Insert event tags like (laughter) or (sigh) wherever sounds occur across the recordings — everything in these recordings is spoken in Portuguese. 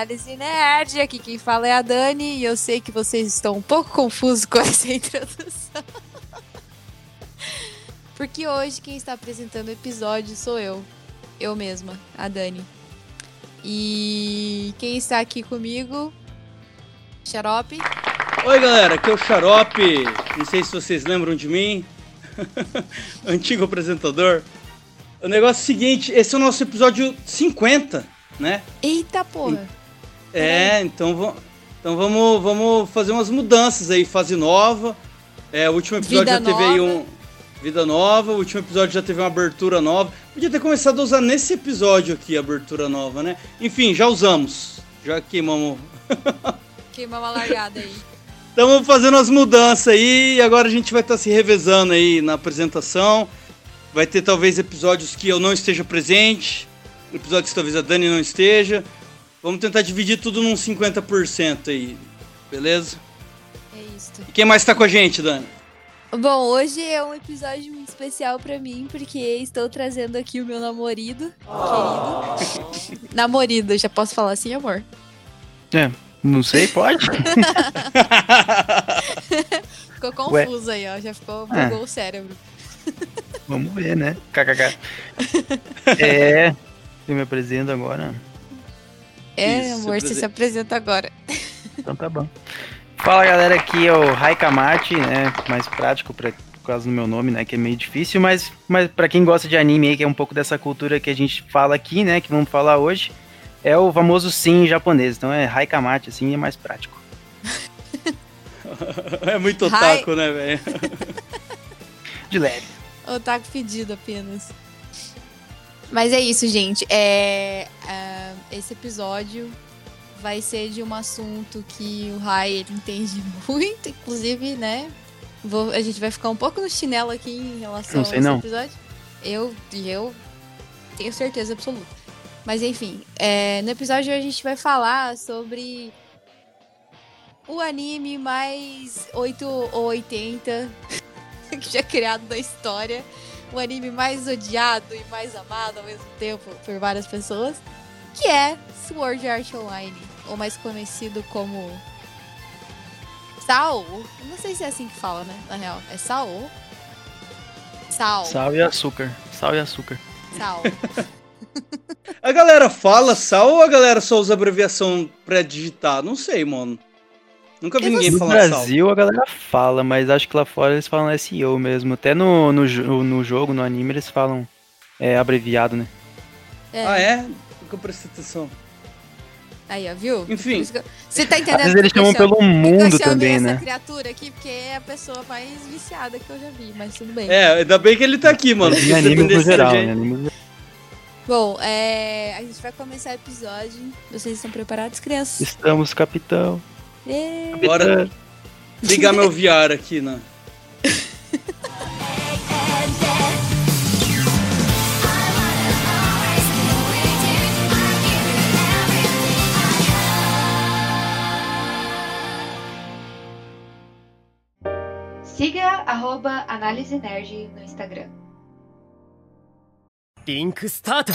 Análise Nerd. Aqui quem fala é a Dani e eu sei que vocês estão um pouco confusos com (laughs) essa introdução. Porque hoje quem está apresentando o episódio sou eu. Eu mesma, a Dani. E quem está aqui comigo? Xarope. Oi galera, aqui é o Xarope. Não sei se vocês lembram de mim. (laughs) Antigo apresentador. O negócio é o seguinte, esse é o nosso episódio 50, né? Eita porra! É, então, então vamos, vamos fazer umas mudanças aí, fase nova. É, o último episódio Vida já teve nova. aí um. Vida nova, o último episódio já teve uma abertura nova. Podia ter começado a usar nesse episódio aqui a abertura nova, né? Enfim, já usamos. Já queimamos. (laughs) Queimamos a largada aí. Estamos fazendo as mudanças aí e agora a gente vai estar tá se revezando aí na apresentação. Vai ter talvez episódios que eu não esteja presente, episódios que talvez a Dani não esteja. Vamos tentar dividir tudo num 50% aí, beleza? É isso. E quem mais tá com a gente, Dani? Bom, hoje é um episódio muito especial para mim, porque estou trazendo aqui o meu namorado, oh. querido. (laughs) namorado, já posso falar assim, amor? É, não sei, pode? (laughs) ficou confuso Ué? aí, ó, já ficou, bugou é. o cérebro. Vamos ver, né? (laughs) KKK. é. Eu me apresento agora. É, Isso, amor, você se apresenta agora. Então tá bom. (laughs) Fala galera, aqui é o Raikamati, né? Mais prático pra, por causa do meu nome, né? Que é meio difícil, mas, mas para quem gosta de anime aí, que é um pouco dessa cultura que a gente fala aqui, né? Que vamos falar hoje, é o famoso sim japonês. Então é Raikamati, assim, é mais prático. (laughs) é muito otaku, Hi. né, velho? (laughs) de leve. Otaku fedido apenas. Mas é isso, gente. É, é, esse episódio vai ser de um assunto que o Rai ele entende (laughs) muito, inclusive, né? Vou, a gente vai ficar um pouco no chinelo aqui em relação não sei, a esse não. episódio. Eu, eu tenho certeza absoluta. Mas enfim, é, no episódio a gente vai falar sobre o anime mais 8 ou 80 (laughs) que já é criado na história. O anime mais odiado e mais amado ao mesmo tempo por várias pessoas. Que é Sword Art Online. Ou mais conhecido como. Sal. Não sei se é assim que fala, né? Na real. É Sal. Sal. Sal e açúcar. Sal e açúcar. Sal. (laughs) a galera fala sal ou a galera só usa abreviação pré-digitar? Não sei, mano. Nunca vi ninguém falar No Brasil a galera fala, mas acho que lá fora eles falam SEO mesmo. Até no, no, no jogo, no anime, eles falam é, abreviado, né? É. Ah, é? Nunca prestei atenção. Aí, ó, viu? Enfim. Você tá entendendo? Às vezes eles chamam pelo mundo também, né? essa criatura aqui, porque é a pessoa mais viciada que eu já vi, mas tudo bem. É, ainda bem que ele tá aqui, mano. Em anime no geral, né? Anime... Bom, é... a gente vai começar o episódio. Vocês estão preparados, crianças? Estamos, capitão. Bora ligar meu VR aqui, né? Siga arroba Análise Nerd no Instagram. Link Start!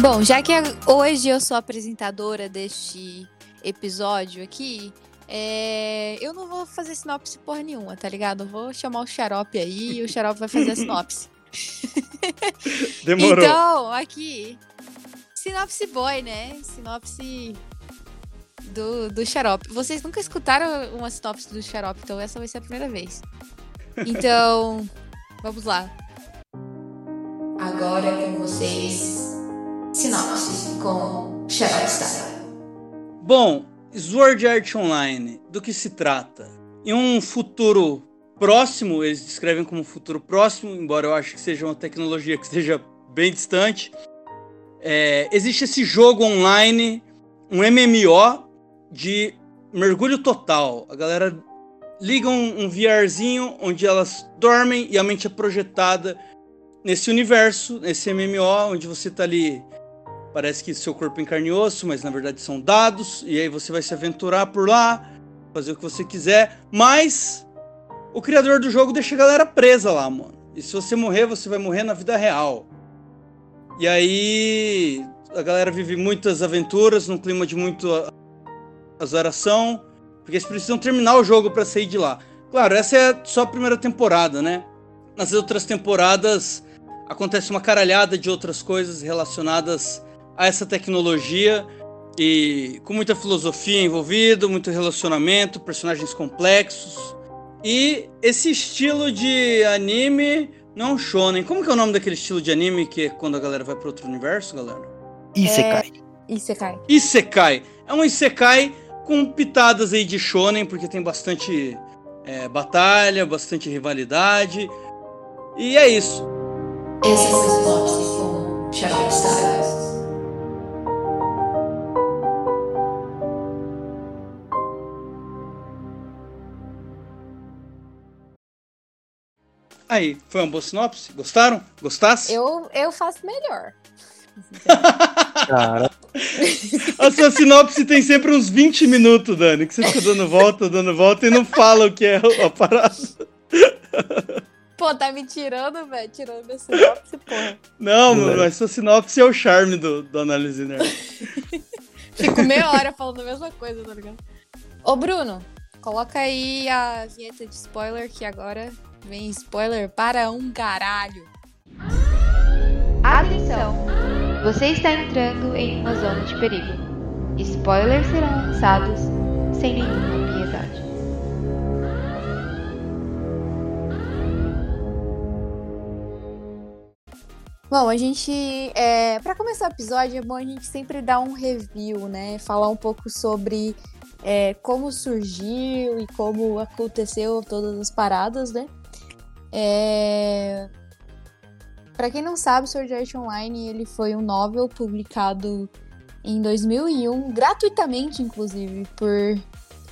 Bom, já que hoje eu sou apresentadora deste episódio aqui, é... eu não vou fazer sinopse porra nenhuma, tá ligado? Eu vou chamar o Xarope aí e o Xarope vai fazer a sinopse. (laughs) Demorou. Então, aqui, sinopse boy, né? Sinopse do, do Xarope. Vocês nunca escutaram uma sinopse do Xarope, então essa vai ser a primeira vez. Então, vamos lá. Agora é com vocês Sinopse com Star. Bom, Sword Art Online, do que se trata? Em um futuro próximo, eles descrevem como futuro próximo, embora eu acho que seja uma tecnologia que esteja bem distante. É, existe esse jogo online, um MMO de mergulho total. A galera liga um, um VRzinho onde elas dormem e a mente é projetada nesse universo, nesse MMO, onde você está ali Parece que seu corpo é em carne e osso, mas na verdade são dados, e aí você vai se aventurar por lá, fazer o que você quiser, mas o criador do jogo deixa a galera presa lá, mano. E se você morrer, você vai morrer na vida real. E aí a galera vive muitas aventuras num clima de muito azoração, porque eles precisam terminar o jogo para sair de lá. Claro, essa é só a primeira temporada, né? Nas outras temporadas acontece uma caralhada de outras coisas relacionadas a essa tecnologia e com muita filosofia envolvida, muito relacionamento, personagens complexos. E esse estilo de anime não é shonen. Como que é o nome daquele estilo de anime que é quando a galera vai para outro universo, galera? Isekai. É... Isekai. Isekai. É um Isekai com pitadas aí de shonen, porque tem bastante é, batalha, bastante rivalidade. E é isso. Esse é o Aí, foi uma boa sinopse? Gostaram? Gostasse? Eu, eu faço melhor. Cara. A sua sinopse tem sempre uns 20 minutos, Dani, que você fica dando volta, dando volta e não fala o que é a parada. Pô, tá me tirando, velho? Tirando minha sinopse, porra. Não, mano, mas sua sinopse é o charme do, do Análise Nerd. (laughs) Fico meia hora falando a mesma coisa, tá ligado? Ô, Bruno, coloca aí a vinheta de spoiler que agora vem spoiler para um caralho. Atenção! Você está entrando em uma zona de perigo. Spoilers serão lançados sem nenhuma piedade. Bom, a gente. É, para começar o episódio, é bom a gente sempre dar um review, né? Falar um pouco sobre é, como surgiu e como aconteceu todas as paradas, né? É, para quem não sabe, Sword Art Online ele foi um novel publicado em 2001, gratuitamente, inclusive, por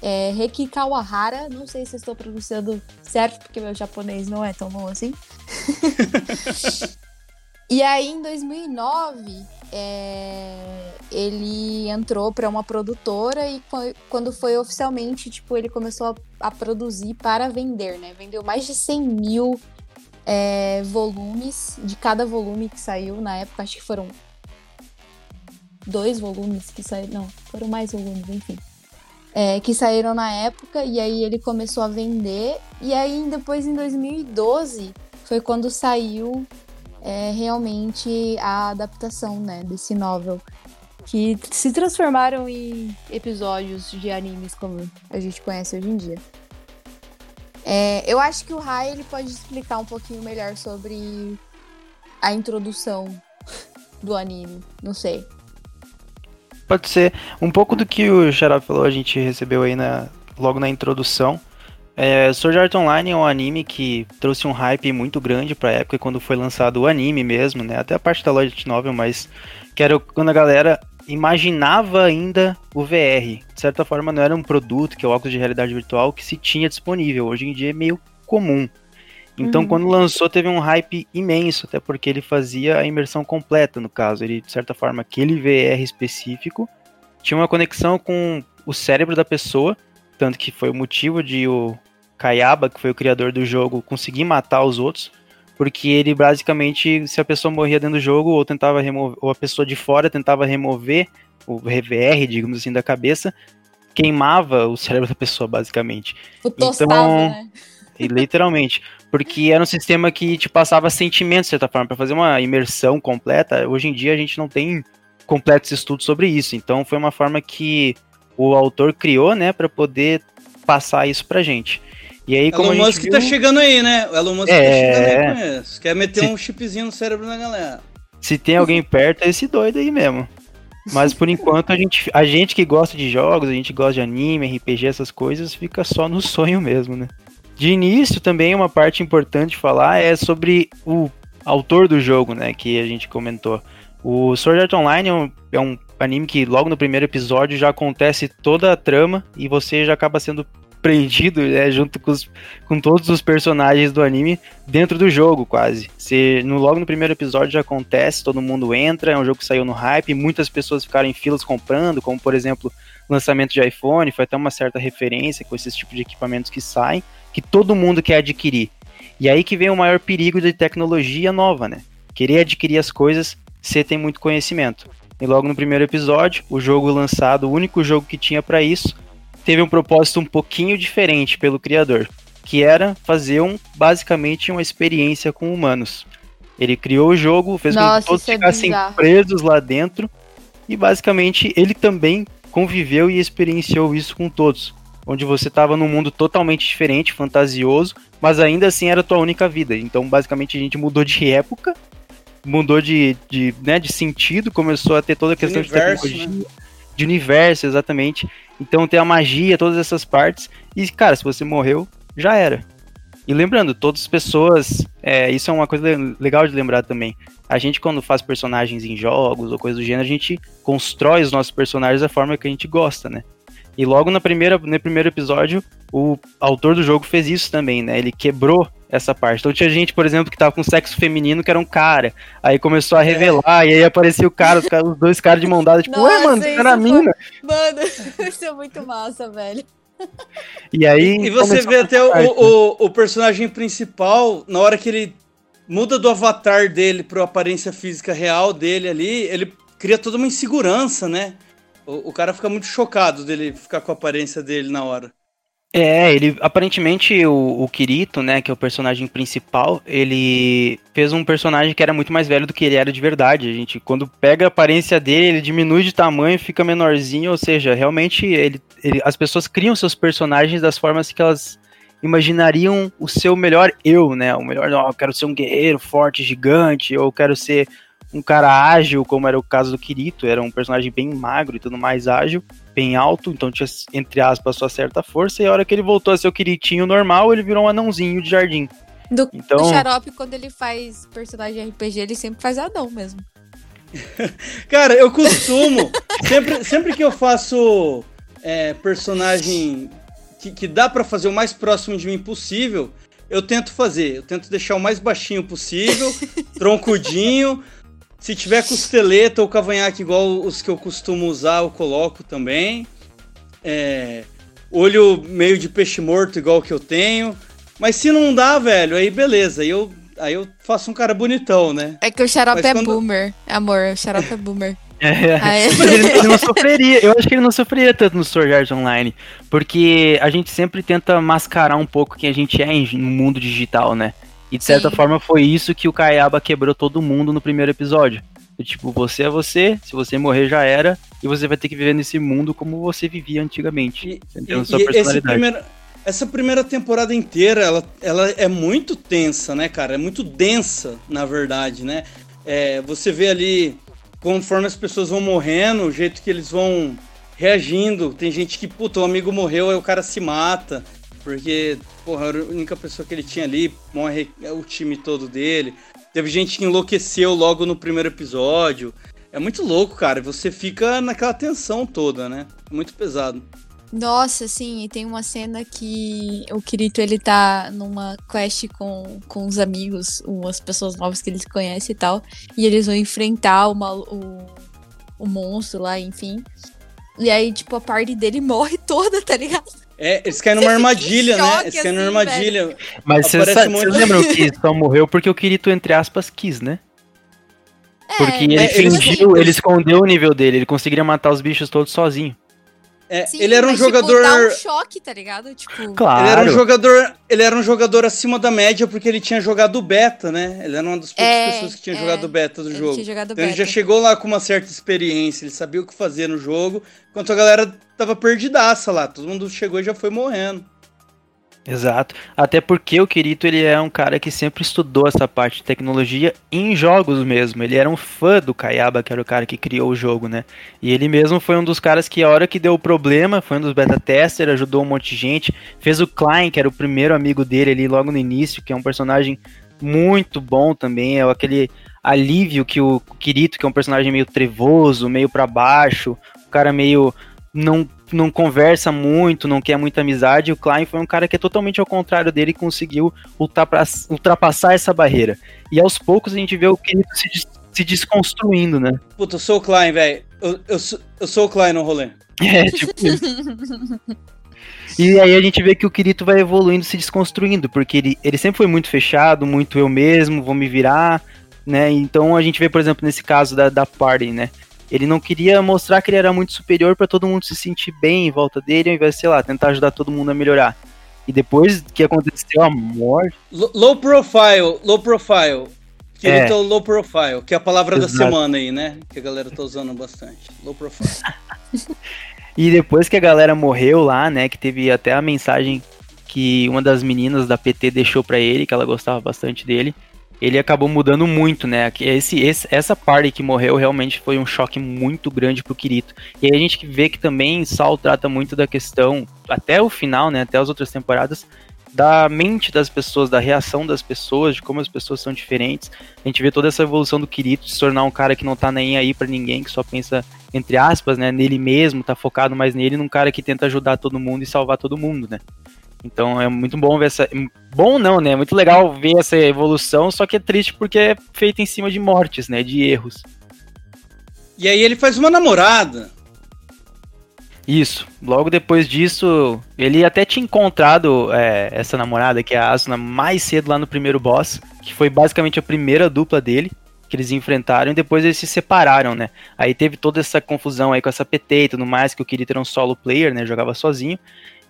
é, Reki Kawahara. Não sei se estou pronunciando certo, porque meu japonês não é tão bom assim. (laughs) e aí, em 2009, é, ele entrou para uma produtora e quando foi oficialmente, tipo, ele começou a, a produzir para vender, né? Vendeu mais de 100 mil é, volumes de cada volume que saiu na época. Acho que foram dois volumes que saíram. Não, foram mais volumes, enfim. É, que saíram na época e aí ele começou a vender. E aí depois em 2012 foi quando saiu é, realmente a adaptação né, desse novel. Que se transformaram em episódios de animes como a gente conhece hoje em dia. É, eu acho que o Rai ele pode explicar um pouquinho melhor sobre a introdução (laughs) do anime. Não sei. Pode ser. Um pouco do que o Xará falou, a gente recebeu aí na, logo na introdução. É, Sword Art Online é um anime que trouxe um hype muito grande pra época quando foi lançado o anime mesmo, né? Até a parte da Light Novel, mas que era quando a galera imaginava ainda o VR. De certa forma, não era um produto, que é o óculos de realidade virtual, que se tinha disponível. Hoje em dia é meio comum. Então, uhum. quando lançou, teve um hype imenso, até porque ele fazia a imersão completa, no caso. Ele, de certa forma, aquele VR específico tinha uma conexão com o cérebro da pessoa, tanto que foi o motivo de o Kayaba, que foi o criador do jogo, conseguir matar os outros, porque ele basicamente, se a pessoa morria dentro do jogo, ou tentava remover, ou a pessoa de fora tentava remover o RVR, digamos assim, da cabeça, queimava o cérebro da pessoa, basicamente. O tostava, então, né? literalmente. Porque era um sistema que te passava sentimentos, de certa forma, para fazer uma imersão completa. Hoje em dia a gente não tem completos estudos sobre isso. Então foi uma forma que o autor criou, né, para poder passar isso pra gente. E aí, como Elon Musk tá viu... tá chegando aí, né? O Elon Musk é... tá chegando aí com isso. Quer meter Se... um chipzinho no cérebro da galera. Se tem alguém perto, é esse doido aí mesmo. Mas por enquanto a gente, a gente que gosta de jogos, a gente gosta de anime, RPG, essas coisas, fica só no sonho mesmo, né? De início também uma parte importante de falar é sobre o autor do jogo, né? Que a gente comentou. O Sword Art Online é um, é um anime que logo no primeiro episódio já acontece toda a trama e você já acaba sendo prendido né, junto com, os, com todos os personagens do anime dentro do jogo, quase. Se, no, logo no primeiro episódio já acontece, todo mundo entra, é um jogo que saiu no hype, muitas pessoas ficaram em filas comprando, como por exemplo lançamento de iPhone, foi até uma certa referência com esses tipos de equipamentos que saem, que todo mundo quer adquirir. E aí que vem o maior perigo de tecnologia nova, né? Querer adquirir as coisas, você tem muito conhecimento. E logo no primeiro episódio, o jogo lançado, o único jogo que tinha para isso, teve um propósito um pouquinho diferente pelo criador, que era fazer um basicamente uma experiência com humanos. Ele criou o jogo, fez Nossa, com que todos é ficassem bizarro. presos lá dentro e basicamente ele também conviveu e experienciou isso com todos. Onde você estava num mundo totalmente diferente, fantasioso, mas ainda assim era a tua única vida. Então, basicamente, a gente mudou de época, mudou de, de, né, de sentido, começou a ter toda a questão universo, de tecnologia, de universo, exatamente. Então tem a magia, todas essas partes. E, cara, se você morreu, já era. E lembrando, todas as pessoas, é, isso é uma coisa le- legal de lembrar também. A gente, quando faz personagens em jogos ou coisa do gênero, a gente constrói os nossos personagens da forma que a gente gosta, né? E logo na primeira, no primeiro episódio, o autor do jogo fez isso também, né? Ele quebrou essa parte. Então tinha gente, por exemplo, que tava com sexo feminino, que era um cara. Aí começou a revelar, e aí aparecia o cara, os, caras- os dois caras de mão dada, tipo, ué, mano, era foi- mina. Mano, (laughs) isso é muito massa, velho. E aí. E você vê a até o, parte, né? o, o personagem principal, na hora que ele muda do avatar dele pra aparência física real dele ali, ele cria toda uma insegurança, né? O, o cara fica muito chocado dele ficar com a aparência dele na hora. É, ele aparentemente o, o Kirito, né, que é o personagem principal, ele fez um personagem que era muito mais velho do que ele era de verdade. A gente, quando pega a aparência dele, ele diminui de tamanho, fica menorzinho, ou seja, realmente ele, ele- as pessoas criam seus personagens das formas que elas imaginariam o seu melhor eu, né? O melhor, ó, eu quero ser um guerreiro forte, gigante, ou quero ser um cara ágil, como era o caso do Kirito, era um personagem bem magro e tudo mais ágil bem alto, então tinha, entre aspas, sua certa força, e a hora que ele voltou a ser o Kiritinho normal, ele virou um anãozinho de jardim. Do, Então- do Xarope, quando ele faz personagem RPG, ele sempre faz anão mesmo. (laughs) Cara, eu costumo, sempre, sempre que eu faço é, personagem que, que dá pra fazer o mais próximo de mim possível, eu tento fazer. Eu tento deixar o mais baixinho possível, troncudinho. Se tiver costeleta ou cavanhaque igual os que eu costumo usar, eu coloco também. É, olho meio de peixe morto igual que eu tenho. Mas se não dá, velho, aí beleza. Aí eu, aí eu faço um cara bonitão, né? É que o Xarope Mas é quando- boomer. Amor, o Xarope é boomer. (laughs) É. Mas ele, ele não sofreria, eu acho que ele não sofreria tanto no Sword Art Online, porque a gente sempre tenta mascarar um pouco quem a gente é em- no mundo digital, né? E de certa Sim. forma foi isso que o Kayaba quebrou todo mundo no primeiro episódio. Tipo, você é você, se você morrer já era, e você vai ter que viver nesse mundo como você vivia antigamente. E, e- Sua e personalidade. primeiro- essa primeira temporada inteira, ela, ela é muito tensa, né, cara? É muito densa, na verdade, né? É, você vê ali, conforme as pessoas vão morrendo, o jeito que eles vão reagindo. Tem gente que, puta, o amigo morreu, aí o cara se mata. Porque, porra, era a única pessoa que ele tinha ali, morre o time todo dele. Teve gente que enlouqueceu logo no primeiro episódio. É muito louco, cara. Você fica naquela tensão toda, né? Muito pesado. Nossa, sim, e tem uma cena que o Kirito ele tá numa quest com, com os amigos, umas pessoas novas que eles conhecem e tal, e eles vão enfrentar o, mal- o, o monstro lá, enfim. E aí, tipo, a parte dele (laughs) morre toda, tá ligado? É, eles caem numa armadilha, né? choque, Eles caem numa assim, armadilha. Mas vocês muito- vocês lembram que só morreu porque o Kirito, entre aspas, quis, né? Porque ele é, fingiu, ele escondeu o nível dele, ele conseguiria matar os bichos todos sozinho. É, Sim, ele era um mas, jogador. Tipo, dá um choque, tá ligado? Tipo, Claro. Ele era um jogador. Ele era um jogador acima da média porque ele tinha jogado beta, né? Ele era uma das poucas É, pessoas que tinha é. jogado beta do ele jogo. tinha jogado Então ele beta. já chegou lá com uma certa experiência, ele sabia o que fazer no jogo, enquanto a galera tava perdidaça lá. Todo mundo chegou e já foi morrendo. Exato. Até porque o Kirito ele é um cara que sempre estudou essa parte de tecnologia em jogos mesmo. Ele era um fã do Kayaba, que era o cara que criou o jogo, né? E ele mesmo foi um dos caras que a hora que deu o problema, foi um dos beta testers, ajudou um monte de gente, fez o Klein, que era o primeiro amigo dele ali logo no início, que é um personagem muito bom também, é aquele alívio que o Kirito, que é um personagem meio trevoso, meio pra baixo, o cara meio não não conversa muito, não quer muita amizade. O Klein foi um cara que é totalmente ao contrário dele e conseguiu ultrapassar essa barreira. E aos poucos a gente vê o Kirito se, se desconstruindo, né? Puta, eu sou o Klein, velho. Eu, eu, sou, eu sou o Klein no rolê. (laughs) É, tipo isso. E aí a gente vê que o Kirito vai evoluindo, se desconstruindo, porque ele, ele sempre foi muito fechado, muito eu mesmo, vou me virar, né? Então a gente vê, por exemplo, nesse caso da, da Party, né? Ele não queria mostrar que ele era muito superior para todo mundo se sentir bem em volta dele, ao invés de, sei lá, tentar ajudar todo mundo a melhorar. E depois que aconteceu a morte. Low profile, low profile. Kirito é. low profile, que é a palavra Exato. da semana aí, né? Que a galera tá usando bastante. Low profile. (laughs) e depois que a galera morreu lá, né? Que teve até a mensagem que uma das meninas da PT deixou para ele, que ela gostava bastante dele ele acabou mudando muito, né? Esse, esse, essa parte que morreu realmente foi um choque muito grande pro Kirito. E aí a gente vê que também Saul trata muito da questão, até o final, né? Até as outras temporadas, da mente das pessoas, da reação das pessoas, de como as pessoas são diferentes. A gente vê toda essa evolução do Kirito de se tornar um cara que não tá nem aí para ninguém, que só pensa, entre aspas, né, nele mesmo, tá focado mais nele, num cara que tenta ajudar todo mundo e salvar todo mundo, né? Então é muito bom ver essa. Bom não, né? É muito legal ver essa evolução, só que é triste porque é feito em cima de mortes, né? De erros. E aí ele faz uma namorada. Isso. Logo depois disso, ele até tinha encontrado é, essa namorada, que é a Asuna, mais cedo lá no primeiro boss, que foi basicamente a primeira dupla dele que eles enfrentaram e depois eles se separaram, né? Aí teve toda essa confusão aí com essa PT e tudo mais, que o Kirito era um solo player, né? Jogava sozinho.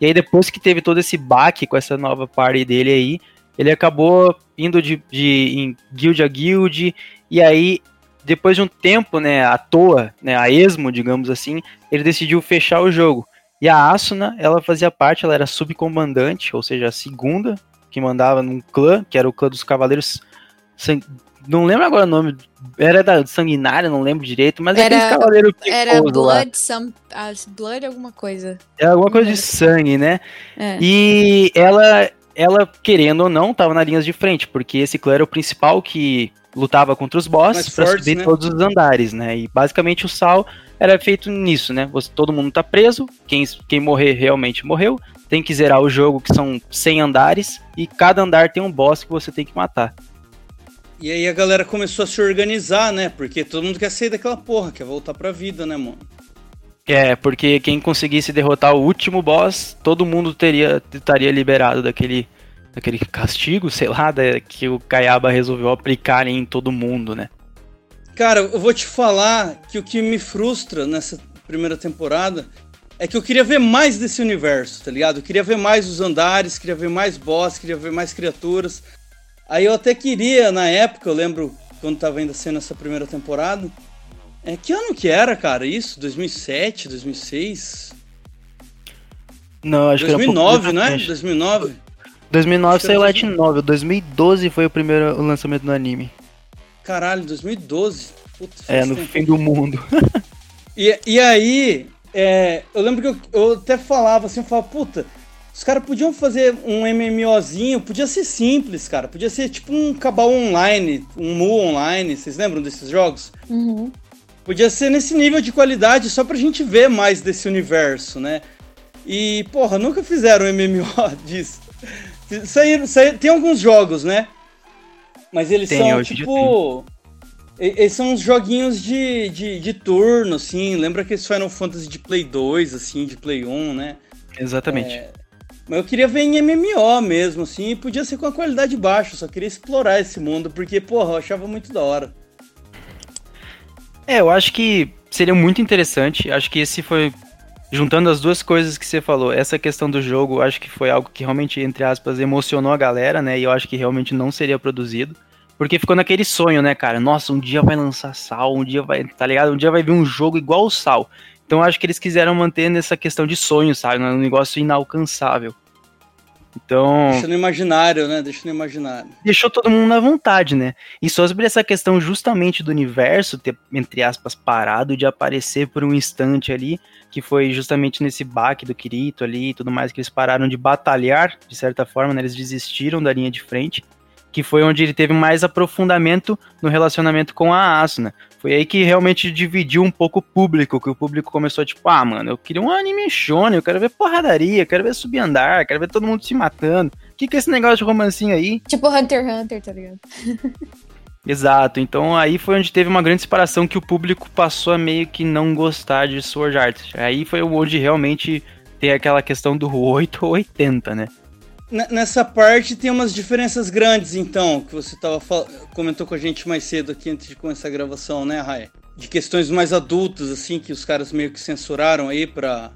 E aí depois que teve todo esse baque com essa nova party dele aí, ele acabou indo de, de em guild a guild, e aí depois de um tempo, né, à toa, né, a esmo, digamos assim, ele decidiu fechar o jogo. E a Asuna, ela fazia parte, ela era subcomandante, ou seja, a segunda que mandava num clã, que era o clã dos Cavaleiros não lembro agora o nome. Era da Sanguinária, não lembro direito, mas era, é cavaleiro Era Blood, some, uh, Blood alguma coisa. É alguma coisa de sangue, né? É. E ela, ela, querendo ou não, tava na linha de frente, porque esse clã era o principal que lutava contra os bosses para subir né? todos os andares, né? E basicamente o Sal era feito nisso, né? Você, todo mundo tá preso, quem, quem morrer realmente morreu, tem que zerar o jogo, que são 100 andares, e cada andar tem um boss que você tem que matar. E aí a galera começou a se organizar, né? Porque todo mundo quer sair daquela porra, quer voltar pra vida, né, mano? É, porque quem conseguisse derrotar o último boss, todo mundo teria estaria liberado daquele daquele castigo, sei lá, da, que o Kayaba resolveu aplicar em todo mundo, né? Cara, eu vou te falar que o que me frustra nessa primeira temporada é que eu queria ver mais desse universo, tá ligado? Eu queria ver mais os andares, queria ver mais boss, queria ver mais criaturas. Aí eu até queria, na época, eu lembro quando tava ainda sendo essa primeira temporada. É, que ano que era, cara, isso? 2007, 2006? Não, acho 2009, que era um né? 2009? 2009 saiu Light Novel, 2012 foi o primeiro lançamento do anime. Caralho, 2012? Putz, é, no tempo. fim do mundo. (laughs) e, e aí, é, eu lembro que eu, eu até falava assim, eu falava, puta, os caras podiam fazer um MMOzinho, podia ser simples, cara. Podia ser tipo um Cabal Online, um Mu Online. Vocês lembram desses jogos? Uhum. Podia ser nesse nível de qualidade só pra gente ver mais desse universo, né? E, porra, nunca fizeram um MMO (laughs) disso. Saíram, saíram, tem alguns jogos, né? Mas eles tem, são tipo. Eles são uns joguinhos de, de, de turno, assim. Lembra aqueles Final Fantasy de Play 2, assim, de Play 1, né? Exatamente. É, mas eu queria ver em MMO mesmo, assim, e podia ser com a qualidade baixa, só queria explorar esse mundo, porque, porra, eu achava muito da hora. É, eu acho que seria muito interessante, acho que esse foi, juntando as duas coisas que você falou, essa questão do jogo, acho que foi algo que realmente, entre aspas, emocionou a galera, né, e eu acho que realmente não seria produzido. Porque ficou naquele sonho, né, cara? Nossa, um dia vai lançar Sal, um dia vai, tá ligado? Um dia vai vir um jogo igual o Sal. Então acho que eles quiseram manter nessa questão de sonho, sabe? Um negócio inalcançável. Então. Deixa no imaginário, né? Deixa no imaginário. Deixou todo mundo na vontade, né? E sobre essa questão justamente do universo ter, entre aspas, parado de aparecer por um instante ali, que foi justamente nesse baque do Kirito ali e tudo mais, que eles pararam de batalhar, de certa forma, né? Eles desistiram da linha de frente que foi onde ele teve mais aprofundamento no relacionamento com a Asuna. Foi aí que realmente dividiu um pouco o público, que o público começou tipo, ah, mano, eu queria um anime shonen, eu quero ver porradaria, eu quero ver subir andar, quero ver todo mundo se matando. O que que é esse negócio de romancinho aí? Tipo Hunter x Hunter, tá ligado? (laughs) Exato, então aí foi onde teve uma grande separação que o público passou a meio que não gostar de Sword Art. Aí foi onde realmente tem aquela questão do 8 ou 80, né? Nessa parte tem umas diferenças grandes, então, que você tava comentou com a gente mais cedo aqui antes de começar a gravação, né, Rai? De questões mais adultas, assim, que os caras meio que censuraram aí pra,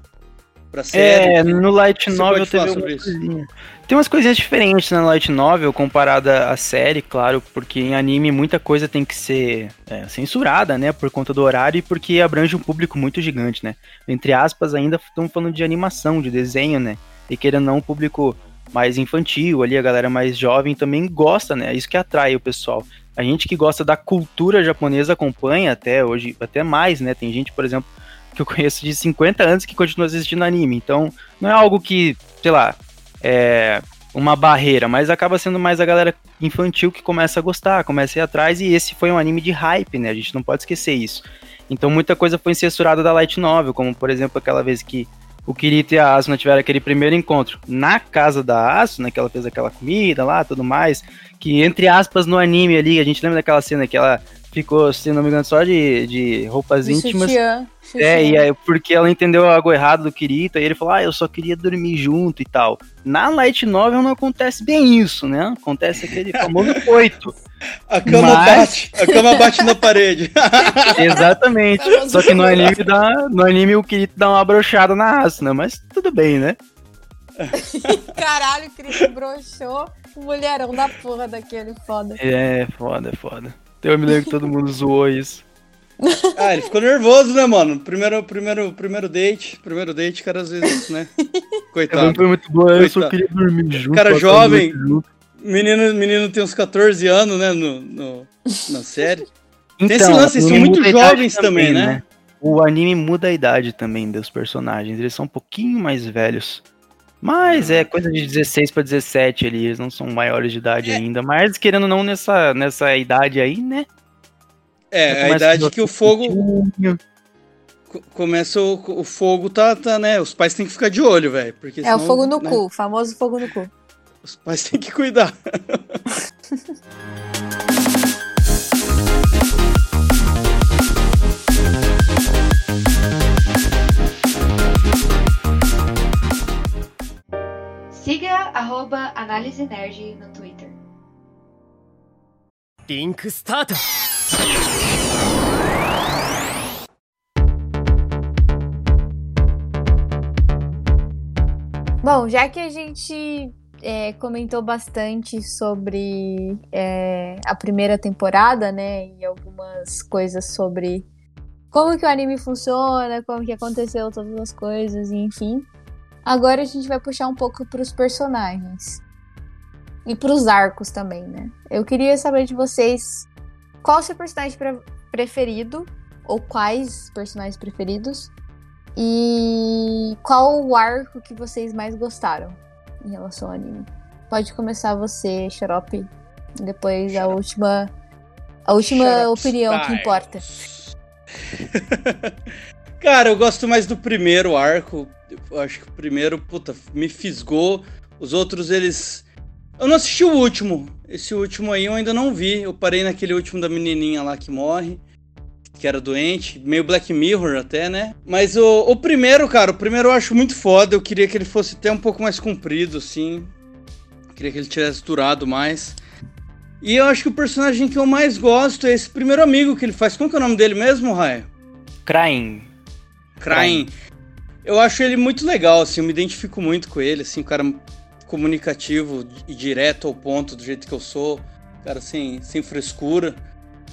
pra série. É, no Light Novel teve uma Tem umas coisinhas diferentes na Light Novel comparada à série, claro, porque em anime muita coisa tem que ser é, censurada, né, por conta do horário e porque abrange um público muito gigante, né? Entre aspas, ainda estamos falando de animação, de desenho, né? E querendo não, um público mais infantil ali, a galera mais jovem também gosta, né? É isso que atrai o pessoal. A gente que gosta da cultura japonesa acompanha até hoje, até mais, né? Tem gente, por exemplo, que eu conheço de 50 anos que continua assistindo anime. Então, não é algo que, sei lá, é uma barreira, mas acaba sendo mais a galera infantil que começa a gostar, começa a ir atrás, e esse foi um anime de hype, né? A gente não pode esquecer isso. Então muita coisa foi censurada da Light Novel, como por exemplo aquela vez que o Kirito e a Asuna tiveram aquele primeiro encontro na casa da Asuna, que ela fez aquela comida lá, tudo mais, que entre aspas no anime ali, a gente lembra daquela cena que ela ficou, se não me engano, só de, de roupas de íntimas. Sutiã, sutiã. É, e aí, porque ela entendeu algo errado do Kirito, aí ele falou, ah, eu só queria dormir junto e tal. Na Light Novel não acontece bem isso, né? Acontece aquele famoso coito. A cama Mas... bate, a cama bate na parede. (laughs) Exatamente. Só que no anime, dá, no anime o Kirito dá uma brochada na Asuna, mas tudo bem, né? (laughs) Caralho, o Kirito broxou. Mulherão da porra daquele, foda. É, foda, foda. Eu me lembro que todo mundo (laughs) zoou isso. Ah, ele ficou nervoso, né, mano? Primeiro, primeiro, primeiro date. Primeiro date, cara, às vezes, né? Coitado. Não foi muito bom, eu só queria dormir junto. Cara jovem. Menino, menino tem uns 14 anos, né, no, no na (laughs) série. Então, tem esse lance, eles são muito jovens também, também né? né? O anime muda a idade também dos personagens. Eles são um pouquinho mais velhos. Mas é coisa de 16 para 17 ali, eles não são maiores de idade é. ainda. Mas querendo ou não nessa, nessa idade aí, né? É, a idade que o fogo. Começa o, o, fogo, tá, tá, né? Os pais têm que ficar de olho, velho. É senão, o fogo no né? cu, famoso fogo no cu. Os pais têm que cuidar. Siga arroba Análise Nerd no Twitter. Link Start! Bom, já que a gente é, comentou bastante sobre é, a primeira temporada, né, e algumas coisas sobre como que o anime funciona, como que aconteceu todas as coisas, enfim. Agora a gente vai puxar um pouco para os personagens. E para os arcos também, né? Eu queria saber de vocês qual o seu personagem pre preferido, ou quais personagens preferidos, e qual o arco que vocês mais gostaram em relação ao anime. Pode começar você, Xarope, depois a última a última opinião que importa. (laughs) Cara, eu gosto mais do primeiro arco. Eu acho que o primeiro, puta, me fisgou. Os outros, eles. Eu não assisti o último. Esse último aí eu ainda não vi. Eu parei naquele último da menininha lá que morre. Que era doente. Meio Black Mirror até, né? Mas o, o primeiro, cara, o primeiro eu acho muito foda. Eu queria que ele fosse até um pouco mais comprido, assim. Eu queria que ele tivesse durado mais. E eu acho que o personagem que eu mais gosto é esse primeiro amigo que ele faz. Como que é o nome dele mesmo, Raio? Krain. Krain. Eu acho ele muito legal, assim, eu me identifico muito com ele, assim, um cara comunicativo e direto ao ponto, do jeito que eu sou, cara sem, sem frescura,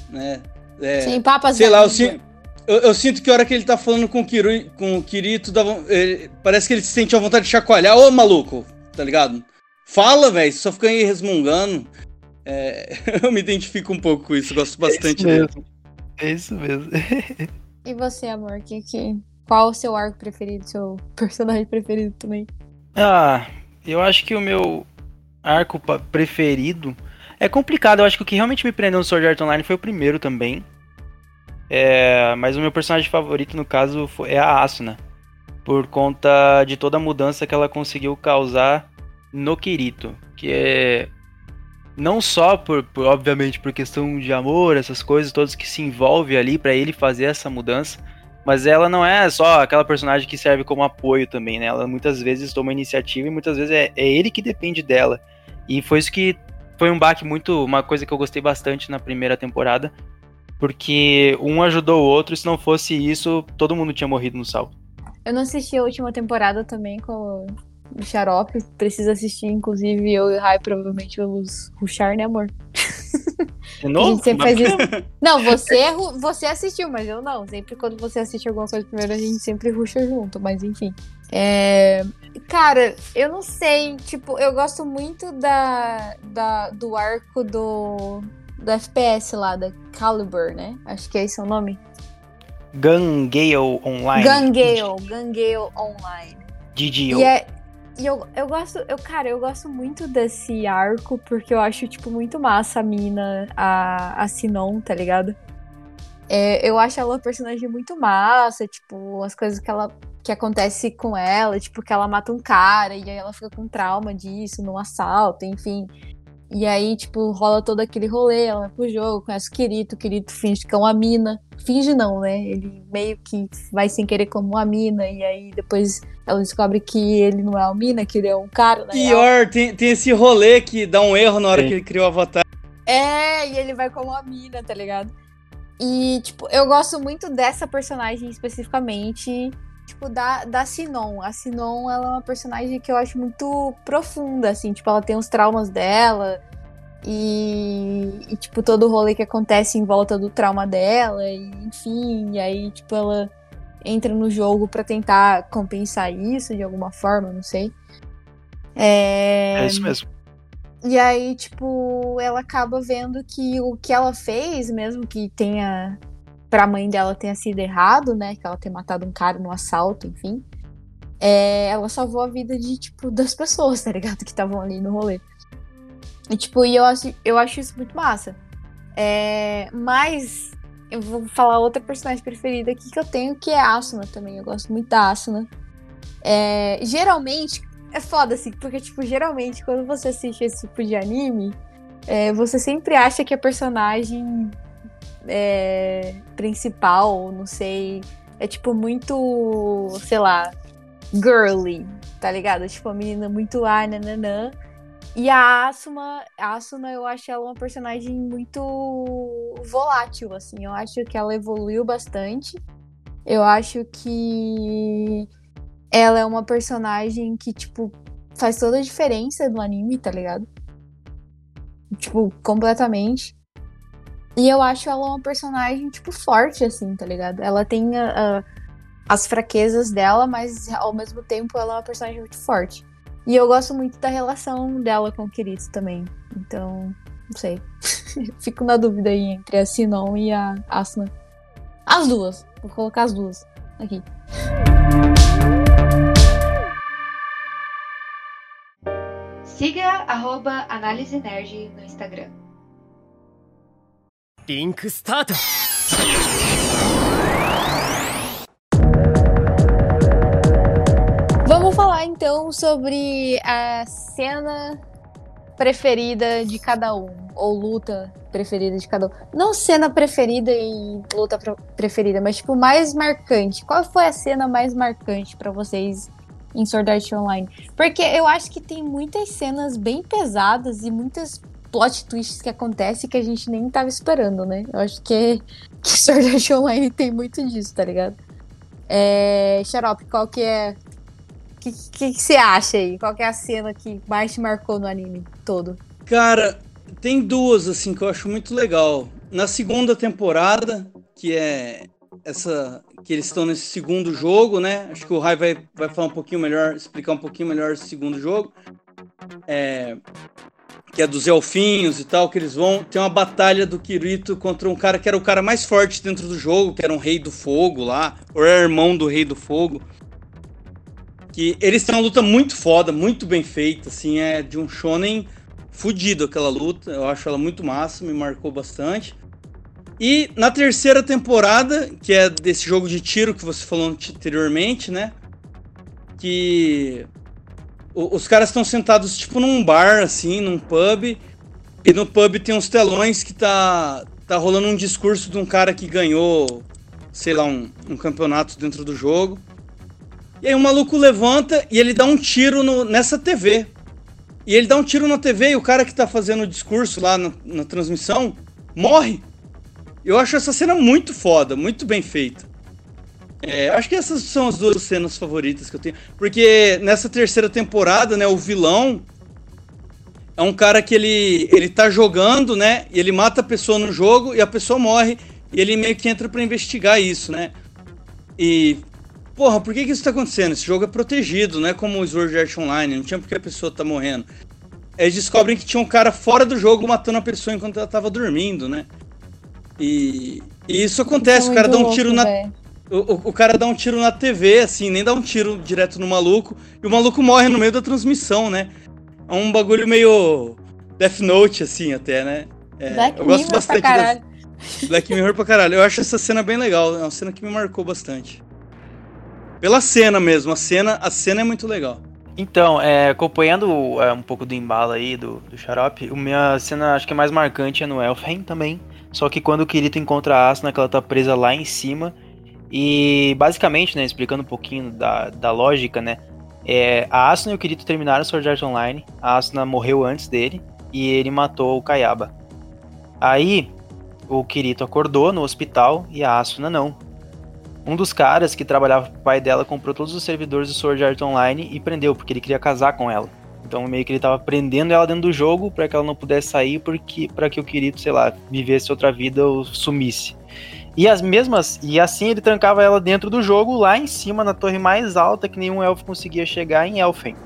né? É, sem papas Sei lá, eu, eu, eu, sinto que a hora que ele tá falando com o, Kiru, com o Kirito, dá, ele, parece que ele se sente a vontade de chacoalhar. Ô, maluco, tá ligado? Fala, velho, só fica aí resmungando. É, (laughs) eu me identifico um pouco com isso, gosto bastante é isso mesmo. Dele. É isso mesmo. e você, amor, que, que qual o seu arco preferido, seu (laughs) personagem preferido também? Ah, eu acho que o meu arco preferido é complicado. Eu acho que o que realmente me prendeu no Sword Art Online foi o primeiro também. É, mas o meu personagem favorito, no caso, foi, é a Asuna. Por conta de toda a mudança que ela conseguiu causar no Kirito. Que é. não só por, por, obviamente por questão de amor, essas coisas todas que se envolve ali para ele fazer essa mudança, mas ela não é só aquela personagem que serve como apoio também, né? Ela muitas vezes toma iniciativa e muitas vezes é, é ele que depende dela. E foi isso que foi um baque muito, uma coisa que eu gostei bastante na primeira temporada, porque um ajudou o outro, e se não fosse isso, todo mundo tinha morrido no salto. Eu não assisti a última temporada também com o Xarope, precisa assistir, inclusive eu e o Rai provavelmente vamos ruxar, né, amor? De novo? (laughs) A gente sempre faz isso. Não, (laughs) você, você assistiu, mas eu não. Sempre quando você assiste alguma coisa primeiro, a gente sempre ruxa junto, mas enfim. É... Cara, eu não sei, tipo, eu gosto muito da, da, do arco do, do FPS lá, da Caliber, né? Acho que é esse o nome. Gun Gale Online. Gun Gale, Gun Gale Online. GGO. E é, e eu, eu gosto, eu, cara, eu gosto muito desse arco, porque eu acho, tipo, muito massa a mina, a, a Sinon, tá ligado? É, eu acho ela uma personagem muito massa, tipo, as coisas que ela que acontece com ela, tipo, que ela mata um cara e aí ela fica com trauma disso, num assalto, enfim. E aí, tipo, rola todo aquele rolê, ela vai pro jogo, conhece o Kirito, o Kirito finge que é uma mina. Finge não, né? Ele meio que vai sem querer como uma mina, e aí depois ela descobre que ele não é uma mina, que ele é um cara. Pior, tem, tem esse rolê que dá um erro na hora Sim. que ele criou o avatar. É, e ele vai como uma mina, tá ligado? E, tipo, eu gosto muito dessa personagem especificamente tipo, da, da Sinon. A Sinon, ela é uma personagem que eu acho muito profunda, assim, tipo, ela tem os traumas dela e, e tipo, todo o rolê que acontece em volta do trauma dela, e, enfim, e aí, tipo, ela entra no jogo para tentar compensar isso de alguma forma, não sei. É... é isso mesmo. E aí, tipo, ela acaba vendo que o que ela fez, mesmo que tenha pra mãe dela tenha sido errado, né? Que ela tenha matado um cara no assalto, enfim. É, ela salvou a vida de, tipo, das pessoas, (laughs) tá ligado? Que estavam ali no rolê. E, tipo, e eu acho, eu acho isso muito massa. É, mas eu vou falar outra personagem preferida aqui que eu tenho, que é a Asuna também. Eu gosto muito da Asuna. É, geralmente, é foda assim, porque, tipo, geralmente quando você assiste esse tipo de anime, é, você sempre acha que a personagem é, principal, não sei. É tipo muito, sei lá, girly, tá ligado? Tipo, a menina muito ah, nananã. E a Asuma, a Asuna, eu acho ela uma personagem muito volátil, assim. Eu acho que ela evoluiu bastante. Eu acho que ela é uma personagem que, tipo, faz toda a diferença no anime, tá ligado? Tipo, completamente. E eu acho ela uma personagem, tipo, forte, assim, tá ligado? Ela tem uh, as fraquezas dela, mas ao mesmo tempo ela é uma personagem muito forte. E eu gosto muito da relação dela com o Kirito também. Então, não sei. (laughs) Fico na dúvida aí entre a Sinon e a Asuna. As duas. Vou colocar as duas aqui. Siga arroba Análise Nerd no Instagram リンクスタート Vamos falar então sobre a cena preferida de cada um, ou luta preferida de cada um. Não cena preferida e luta preferida, mas tipo mais marcante. Qual foi a cena mais marcante para vocês em Sword Art Online? Porque eu acho que tem muitas cenas bem pesadas e muitas plot twists que acontecem que a gente nem tava esperando, né? Eu acho que, (laughs) que Sword Art Online tem muito disso, tá ligado? É, Xarope, qual que é... O que, que, que você acha aí? Qual que é a cena que mais te marcou no anime todo? Cara, tem duas, assim, que eu acho muito legal. Na segunda temporada, que é essa que eles estão nesse segundo jogo, né? Acho que o Rai vai, vai falar um pouquinho melhor, explicar um pouquinho melhor esse segundo jogo. É, que é dos elfinhos e tal, que eles vão. Tem uma batalha do Kirito contra um cara que era o cara mais forte dentro do jogo, que era um rei do fogo lá, ou era irmão do rei do fogo. Que eles têm uma luta muito foda, muito bem feita, assim, é de um shonen fudido aquela luta. Eu acho ela muito massa, me marcou bastante. E na terceira temporada, que é desse jogo de tiro que você falou anteriormente, né? Que os caras estão sentados tipo num bar, assim, num pub. E no pub tem uns telões que tá, tá rolando um discurso de um cara que ganhou, sei lá, um, um campeonato dentro do jogo. E aí o maluco levanta e ele dá um tiro no, nessa TV. E ele dá um tiro na TV e o cara que tá fazendo o discurso lá na, na transmissão morre. Eu acho essa cena muito foda, muito bem feita. É, acho que essas são as duas cenas favoritas que eu tenho. Porque nessa terceira temporada, né, o vilão é um cara que ele, ele tá jogando, né? E ele mata a pessoa no jogo e a pessoa morre. E ele meio que entra para investigar isso, né? E. Porra, por que, que isso tá acontecendo? Esse jogo é protegido, não é como o Sword Art Online, não tinha porque a pessoa tá morrendo. Eles descobrem que tinha um cara fora do jogo matando a pessoa enquanto ela tava dormindo, né? E, e isso acontece, o cara dá um louco, tiro na. O, o, cara dá um tiro na TV, assim, nem dá um tiro direto no maluco, e o maluco morre no meio da transmissão, né? É um bagulho meio Death Note, assim, até, né? É, Black eu gosto Mirror bastante pra caralho. Das... (laughs) Black Mirror pra caralho. Eu acho essa cena bem legal, é uma cena que me marcou bastante. Pela cena mesmo, a cena, a cena é muito legal. Então, é, acompanhando é, um pouco do embalo aí do, do Xarope, a minha cena acho que é mais marcante é no Elfheim também. Só que quando o Kirito encontra a Asuna, que ela tá presa lá em cima. E basicamente, né, explicando um pouquinho da, da lógica, né? É, a Asuna e o Kirito terminaram o Sword Art Online. A Asuna morreu antes dele e ele matou o Kayaba. Aí, o Kirito acordou no hospital e a Asuna não. Um dos caras que trabalhava com o pai dela comprou todos os servidores do Sword Art Online e prendeu, porque ele queria casar com ela. Então meio que ele tava prendendo ela dentro do jogo para que ela não pudesse sair porque para que o Kirito, sei lá, vivesse outra vida ou sumisse. E as mesmas e assim ele trancava ela dentro do jogo lá em cima na torre mais alta que nenhum elfo conseguia chegar em Elfen.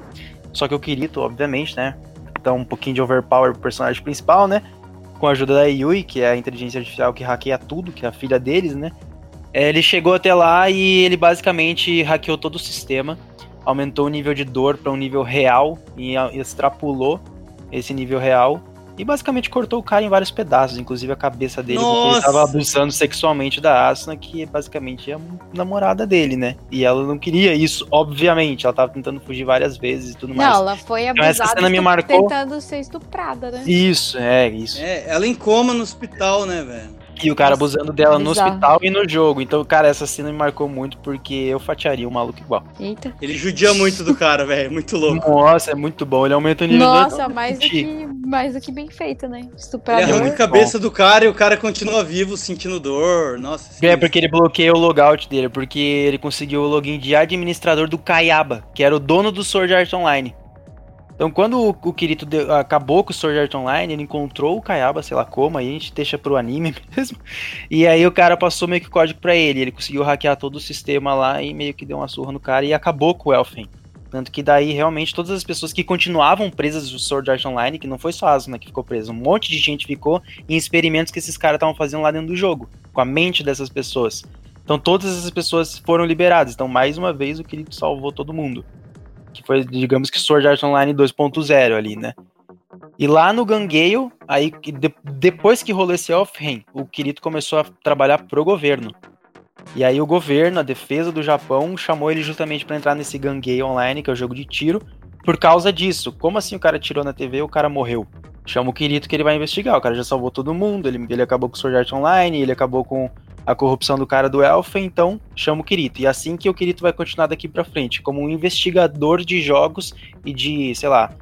Só que o Kirito, obviamente, né, tá um pouquinho de overpower pro personagem principal, né? Com a ajuda da Yui, que é a inteligência artificial que hackeia tudo, que é a filha deles, né? É, ele chegou até lá e ele basicamente hackeou todo o sistema, aumentou o nível de dor para um nível real e extrapolou esse nível real e basicamente cortou o cara em vários pedaços, inclusive a cabeça dele, Nossa. porque ele tava abusando sexualmente da Asuna, que é basicamente é a namorada dele, né? E ela não queria isso, obviamente. Ela tava tentando fugir várias vezes e tudo não, mais. Não, ela foi abusada então, essa cena me marcou... tentando ser estuprada, né? Isso, é, isso. É, ela em coma no hospital, né, velho? E o cara abusando dela no hospital e no jogo. Então, cara, essa cena me marcou muito porque eu fatiaria o um maluco igual. Eita. Ele judia muito do cara, velho. Muito louco. Nossa, é muito bom. Ele aumenta o nível Nossa, mais do, que, mais do que bem feito, né? Estuprador. Ele arranca a cabeça do cara e o cara continua vivo, sentindo dor. Nossa. É, porque ele bloqueia o logout dele. Porque ele conseguiu o login de administrador do Kayaba, que era o dono do Sword Art Online. Então, quando o, o Kirito deu, acabou com o Sword Art Online, ele encontrou o Kayaba, sei lá como, aí a gente deixa pro anime (laughs) mesmo. E aí o cara passou meio que código para ele. Ele conseguiu hackear todo o sistema lá e meio que deu uma surra no cara e acabou com o Elfen. Tanto que daí realmente todas as pessoas que continuavam presas do Sword Art Online, que não foi só Asuna que ficou presa, um monte de gente ficou em experimentos que esses caras estavam fazendo lá dentro do jogo, com a mente dessas pessoas. Então todas essas pessoas foram liberadas. Então, mais uma vez, o Kirito salvou todo mundo que foi, digamos que Sword Art Online 2.0 ali, né? E lá no Gangale, aí de, depois que rolou esse Elfheim, o Kirito começou a trabalhar pro governo. E aí o governo, a defesa do Japão, chamou ele justamente para entrar nesse Gangale Online, que é o jogo de tiro, por causa disso. Como assim o cara tirou na TV e o cara morreu? Chama o Kirito que ele vai investigar. O cara já salvou todo mundo, ele, ele acabou com o Sword Art Online, ele acabou com a corrupção do cara do Elfen, então chama o Kirito. E é assim que o Kirito vai continuar daqui para frente, como um investigador de jogos e de, sei lá,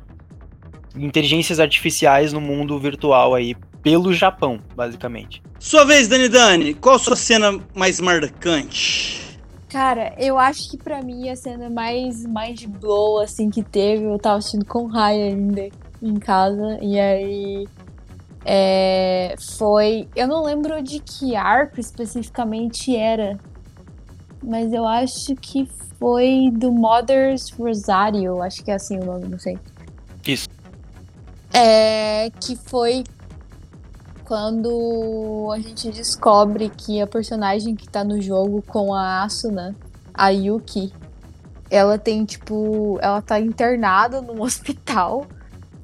inteligências artificiais no mundo virtual aí, pelo Japão, basicamente. Sua vez, Dani Dani, qual a sua cena mais marcante? Cara, eu acho que para mim a cena mais mind blow assim que teve, eu tava assistindo com Rai ainda em casa, e aí é, foi. Eu não lembro de que arco especificamente era, mas eu acho que foi do Mother's Rosario, acho que é assim o nome, não sei. Isso. É, que foi quando a gente descobre que a personagem que tá no jogo com a Asuna, a Yuki, ela tem, tipo, ela tá internada num (laughs) hospital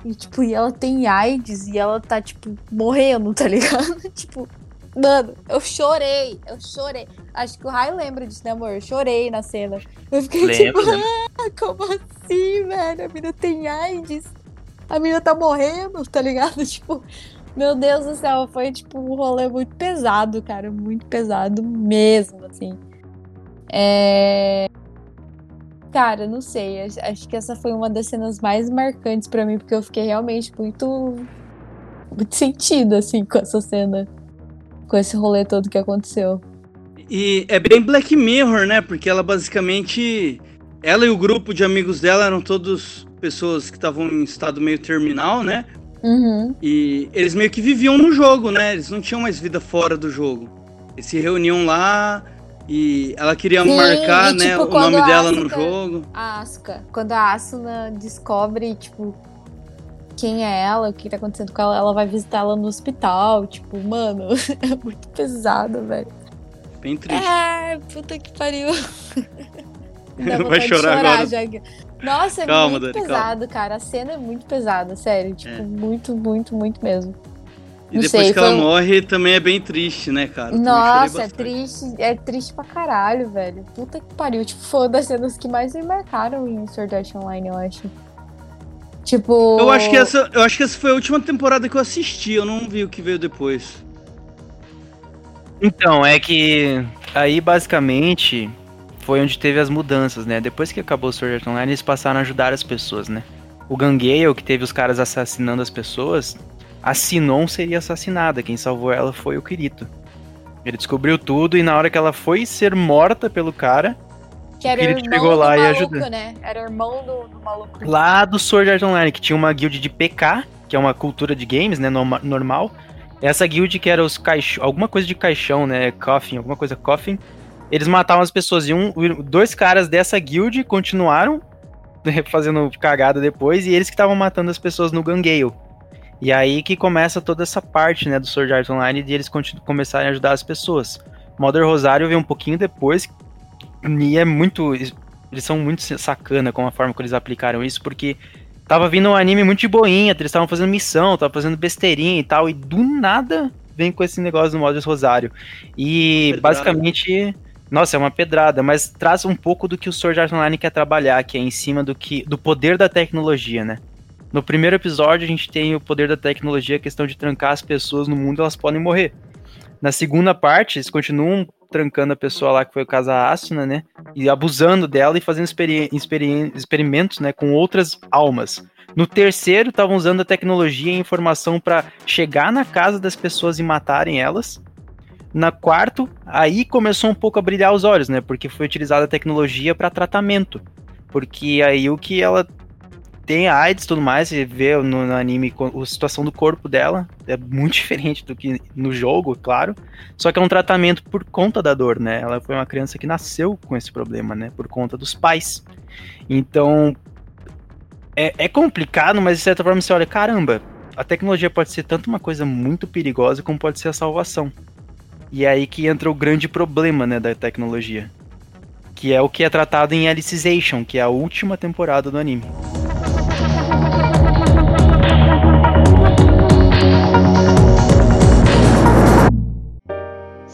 e, tipo, e ela tem AIDS e ela tá, tipo, morrendo, tá ligado? (laughs) tipo, mano, eu chorei, eu chorei. Acho que o Rai lembra disso, né, amor? Eu chorei na cena. Eu fiquei lembro, tipo, (laughs) ah, como assim, velho? A mina tem AIDS. a menina tá morrendo, tá ligado? (laughs) Tipo, meu Deus do céu, foi tipo um rolê muito pesado, cara, muito pesado mesmo, assim. É... Cara, não sei, acho que essa foi uma das cenas mais marcantes para mim, porque eu fiquei realmente muito muito sentido assim com essa cena, com esse rolê todo que aconteceu. E é bem Black Mirror, né? Porque ela basicamente ela e o grupo de amigos dela eram todos pessoas que estavam em estado meio terminal, né? Uhum. E eles meio que viviam no jogo, né? Eles não tinham mais vida fora do jogo. Eles se reuniam lá e ela queria Sim, marcar, e, né, tipo, o nome dela Asuka, no jogo. A Asuka, quando a Asuna descobre, tipo, quem é ela, o que tá acontecendo com ela, ela vai visitar ela no hospital, tipo, mano, (laughs) é muito pesado, velho. Bem triste. É, puta que pariu. (laughs) Vai chorar, agora. Já. Nossa, é calma, muito Dani, pesado, calma. cara. A cena é muito pesada, sério. Tipo, é. muito, muito, muito mesmo. E Não depois sei, que ela morre também é bem triste, né, cara? Nossa, é triste, é triste pra caralho, velho. Puta que pariu. Tipo, foi uma das cenas que mais me marcaram em Sword Art Online, eu acho. Tipo. Eu acho que essa, eu acho que essa foi a última temporada que eu assisti, eu não vi o que veio depois. Então, é que aí basicamente foi onde teve as mudanças, né? Depois que acabou o Sword Art Online, eles passaram a ajudar as pessoas, né? O Gangale, que teve os caras assassinando as pessoas, a Sinon seria assassinada. Quem salvou ela foi o Kirito. Ele descobriu tudo e na hora que ela foi ser morta pelo cara, que era o Kirito pegou lá maluco, e ajudou. Né? Era irmão do, do, maluco. Lá do Sword Art Online, que tinha uma guild de PK, que é uma cultura de games, né, normal. Essa guild que era os caixão, alguma coisa de caixão, né, coffin, alguma coisa coffin, eles matavam as pessoas. E um, dois caras dessa guild continuaram (laughs) fazendo cagada depois, e eles que estavam matando as pessoas no Gangale. E aí que começa toda essa parte, né, do Sword Art Online de eles começarem a ajudar as pessoas. Mother Rosário veio um pouquinho depois, e é muito. Eles são muito sacana com a forma que eles aplicaram isso, porque tava vindo um anime muito de boinha, eles estavam fazendo missão, estavam fazendo besteirinha e tal, e do nada vem com esse negócio do Mother Rosário. E basicamente nossa, é uma pedrada, mas traz um pouco do que o Sword Art Online quer trabalhar, que é em cima do que do poder da tecnologia, né? No primeiro episódio a gente tem o poder da tecnologia, a questão de trancar as pessoas no mundo, elas podem morrer. Na segunda parte, eles continuam trancando a pessoa lá, que foi o caso Asuna, né? E abusando dela e fazendo experi experi experimentos, né, com outras almas. No terceiro, estavam usando a tecnologia e informação para chegar na casa das pessoas e matarem elas. Na quarto, aí começou um pouco a brilhar os olhos, né? Porque foi utilizada a tecnologia para tratamento. Porque aí o que ela tem AIDS e tudo mais, você vê no, no, anime a situação do corpo dela é muito (laughs) diferente do que no jogo, claro. Só que é um tratamento por conta da dor, né? Ela foi uma criança que nasceu com esse problema, né? Por conta dos pais. Então é, é complicado, mas de certa forma você olha, caramba, a tecnologia pode ser tanto uma coisa muito perigosa como pode ser a salvação. E é aí que entra o grande problema, né, da tecnologia. Que é o que é tratado em Alicization, que é a última temporada do anime.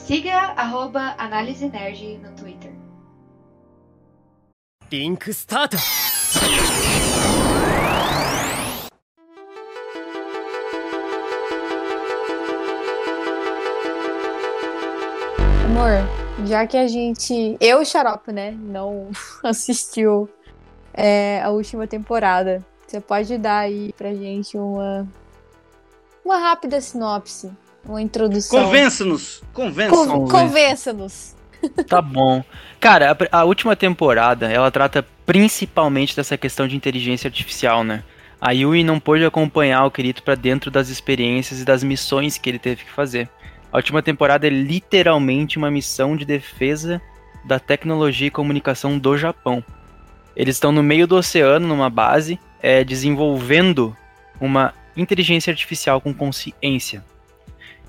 Siga arroba Análise Nerd no Twitter. Link Start! Amor, já que a gente. Eu e Xarope, né? Não (laughs) assistiu é, a última temporada. Você pode dar aí pra gente uma. Uma rápida sinopse. Uma introdução. Convença-nos! Convença-nos! Convença-nos! Tá bom. Cara, a, a, última temporada, ela trata principalmente dessa questão de inteligência artificial, né? A Yui não pôde acompanhar o Kirito para dentro das experiências e das missões que ele teve que fazer. A última temporada é literalmente uma missão de defesa da tecnologia e comunicação do Japão. Eles estão no meio do oceano, numa base, é, desenvolvendo uma inteligência artificial com consciência.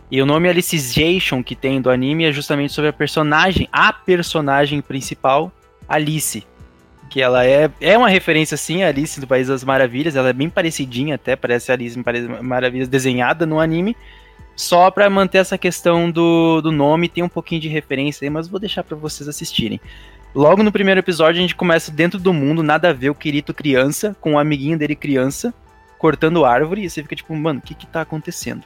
E o nome Alicization que tem do anime é justamente sobre a personagem, a personagem principal, Alice. Que ela é, é uma referência, sim, a Alice do País das Maravilhas. Ela é bem parecidinha até, parece a Alice do Maravilhas desenhada no anime. Só para manter essa questão do, do nome, tem um pouquinho de referência aí, mas vou deixar para vocês assistirem. Logo no primeiro episódio, a gente começa dentro do mundo, nada a ver o Kirito criança, com o um amiguinho dele criança, cortando árvore e você fica tipo, mano, o que que tá acontecendo?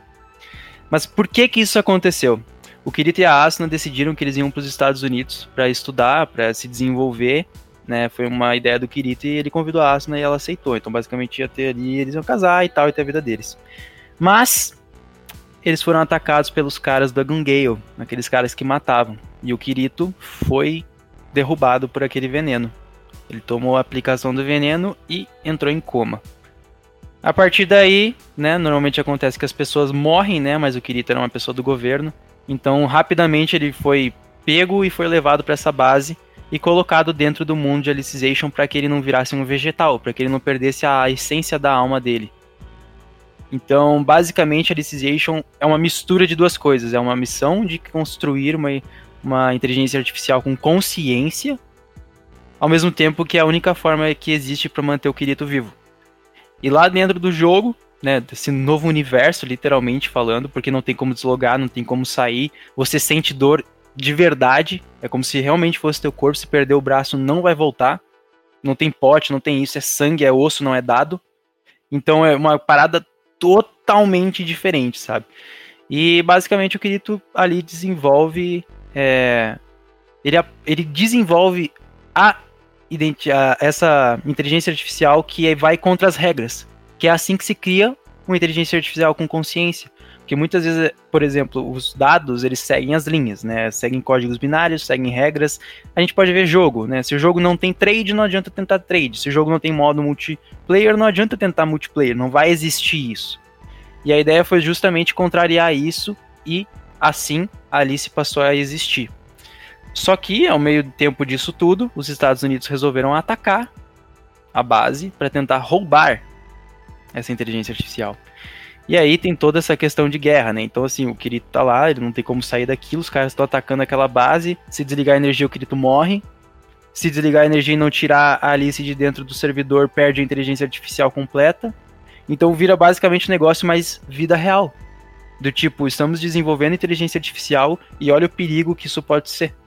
Mas por que que isso aconteceu? O Kirito e a Asuna decidiram que eles iam para os Estados Unidos para estudar, para se desenvolver, né? Foi uma ideia do Kirito e ele convidou a Asuna e ela aceitou. Então, basicamente, ia ter ali, eles iam casar e tal, e ter a vida deles. Mas eles foram atacados pelos caras da Gungale, aqueles caras que matavam. E o Kirito foi derrubado por aquele veneno. Ele tomou a aplicação do veneno e entrou em coma. A partir daí, né, normalmente acontece que as pessoas morrem, né, mas o Kirito era uma pessoa do governo, então rapidamente ele foi pego e foi levado para essa base e colocado dentro do mundo de Alicization para que ele não virasse um vegetal, para que ele não perdesse a essência da alma dele. Então, basicamente, Alicization é uma mistura de duas coisas. É uma missão de construir uma, uma inteligência artificial com consciência, ao mesmo tempo que é a única forma que existe para manter o Kirito vivo. E lá dentro do jogo, né, desse novo universo, literalmente falando, porque não tem como deslogar, não tem como sair, você sente dor de verdade, é como se realmente fosse teu corpo, se perder o braço não vai voltar. Não tem pote, não tem isso, é sangue, é osso, não é dado. Então é uma parada totalmente diferente, sabe? E basicamente o Kirito ali desenvolve. É, ele, ele desenvolve a essa inteligência artificial que vai contra as regras. Que é assim que se cria uma inteligência artificial com consciência. Porque muitas vezes, por exemplo, os dados, eles seguem as linhas, né? Seguem códigos binários, seguem regras. A gente pode ver jogo, né? Se o jogo não tem trade, não adianta tentar trade. Se o jogo não tem modo multiplayer, não adianta tentar multiplayer. Não vai existir isso. E a ideia foi justamente contrariar isso e assim a Alice passou a existir. Só que, ao meio tempo disso tudo, os Estados Unidos resolveram atacar a base para tentar roubar essa inteligência artificial. E aí tem toda essa questão de guerra, né? Então, assim, o Kirito tá lá, ele não tem como sair daquilo, os caras estão atacando aquela base. Se desligar a energia, o Kirito morre. Se desligar a energia e não tirar a Alice de dentro do servidor, perde a inteligência artificial completa. Então vira basicamente um negócio mais vida real. Do tipo, estamos desenvolvendo inteligência artificial e olha o perigo que isso pode ser.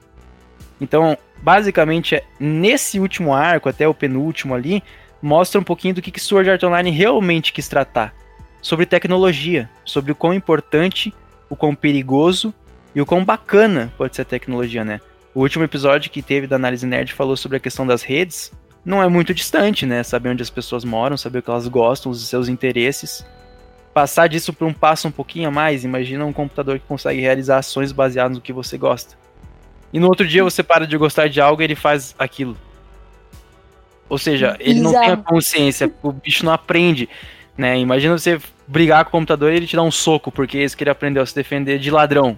Então, basicamente, é, nesse último arco, até o penúltimo ali, mostra um pouquinho do que, que Sword Art Online realmente quis tratar. Sobre tecnologia, sobre o quão importante, o quão perigoso e o quão bacana pode ser a tecnologia, né? O último episódio que teve da Análise Nerd falou sobre a questão das redes. Não é muito distante, né? Saber onde as pessoas moram, saber o que elas gostam, os seus interesses. Passar disso para um passo um pouquinho a mais, imagina um computador que consegue realizar ações baseadas no que você gosta. E no outro dia você para de gostar de algo e ele faz aquilo. Ou seja, ele Exato. não tem a consciência, o bicho não aprende. Né? Imagina você brigar com o computador e ele te dá um soco, porque é isso que ele aprendeu a se defender de ladrão.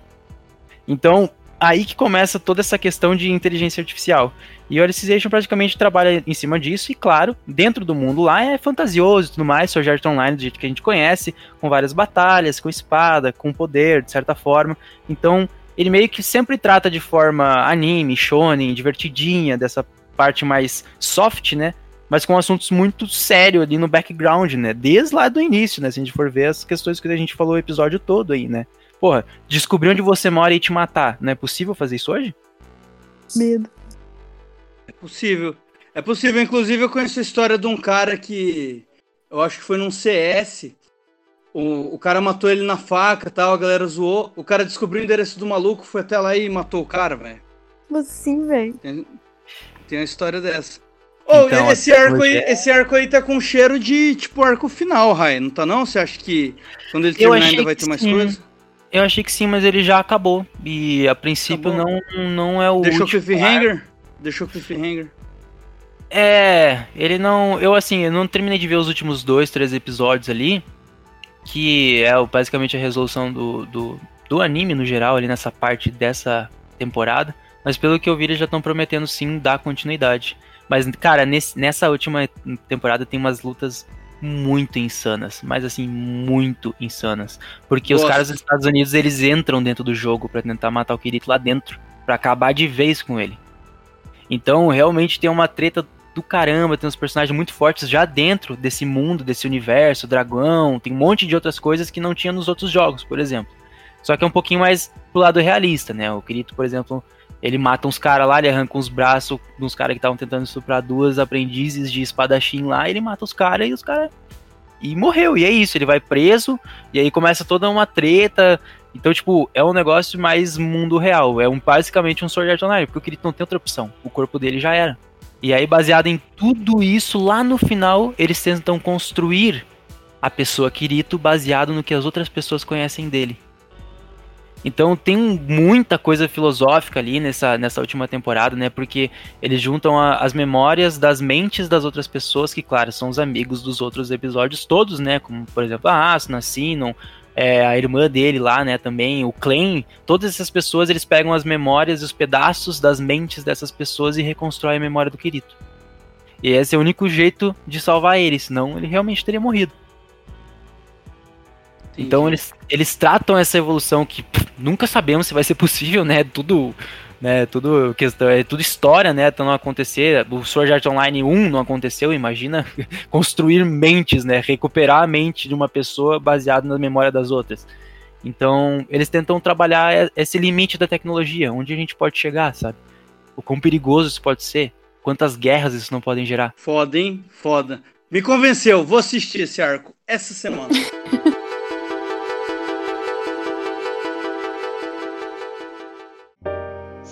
Então, aí que começa toda essa questão de inteligência artificial. E o Alicization praticamente trabalha em cima disso, e claro, dentro do mundo lá é fantasioso e tudo mais, Sword Art Online do jeito que a gente conhece, com várias batalhas, com espada, com poder, de certa forma. Então, ele meio que sempre trata de forma anime, shonen, divertidinha, dessa parte mais soft, né? Mas com assuntos muito sérios ali no background, né? Desde lá do início, né? Se a gente for ver as questões que a gente falou o episódio todo aí, né? Porra, descobrir onde você mora e te matar, não é possível fazer isso hoje? Medo. É possível. É possível, inclusive eu conheço a história de um cara que eu acho que foi num CS o, o cara matou ele na faca tal, a galera zoou. O cara descobriu o endereço do maluco, foi até lá e matou o cara, velho. Assim, velho? Tem, tem uma história dessa. Oh, então, esse, arco aí, é... esse arco aí tá com cheiro de, tipo, arco final, Rai, não tá não? Você acha que quando ele terminar ainda vai ter mais coisa? Eu achei que sim, mas ele já acabou. E a princípio não, não é o Deixou último cliffhanger? Deixou cliffhanger? É, ele não... Eu, assim, eu não terminei de ver os últimos dois, três episódios ali que é basicamente a resolução do, do, do anime no geral, ali nessa parte dessa temporada. Mas pelo que eu vi, eles já estão prometendo sim dar continuidade. Mas, cara, nesse, nessa última temporada tem umas lutas muito insanas, mas assim, muito insanas. Porque Nossa. os caras dos Estados Unidos, eles entram dentro do jogo para tentar matar o Kirito lá dentro, para acabar de vez com ele. Então, realmente tem uma treta do caramba, tem uns personagens muito fortes já dentro desse mundo, desse universo, dragão, tem um monte de outras coisas que não tinha nos outros jogos, por exemplo. Só que é um pouquinho mais pro lado realista, né? O Kirito, por exemplo, ele mata uns caras lá, ele arranca uns braços dos caras que estavam tentando estuprar duas aprendizes de espadachim lá, ele mata os caras e os caras e morreu. E é isso, ele vai preso, e aí começa toda uma treta. Então, tipo, é um negócio mais mundo real. É um, basicamente um Sword Art Online, porque o Kirito não tem outra opção. O corpo dele já era. E aí, baseado em tudo isso, lá no final, eles tentam construir a pessoa Kirito baseado no que as outras pessoas conhecem dele. Então tem muita coisa filosófica ali nessa, nessa última temporada, né? Porque eles juntam a, as memórias das mentes das outras pessoas, que, claro, são os amigos dos outros episódios todos, né? Como, por exemplo, a Asuna, Sinon, é, a irmã dele lá, né? Também, o Clan. Todas essas pessoas, eles pegam as memórias e os pedaços das mentes dessas pessoas e reconstroem a memória do Kirito. E esse é o único jeito de salvar ele, senão ele realmente teria morrido. Então eles, eles tratam essa evolução que pff, nunca sabemos se vai ser possível, né? Tudo, né? Tudo questão, é tudo história, né? Então não acontecer. O Sword Art Online 1 não aconteceu, imagina (laughs) construir mentes, né? Recuperar a mente de uma pessoa baseado na memória das outras. Então eles tentam trabalhar esse limite da tecnologia, onde a gente pode chegar, sabe? O quão perigoso isso pode ser, quantas guerras isso não podem gerar. Foda, hein? Foda. Me convenceu, vou assistir esse arco essa semana. (laughs)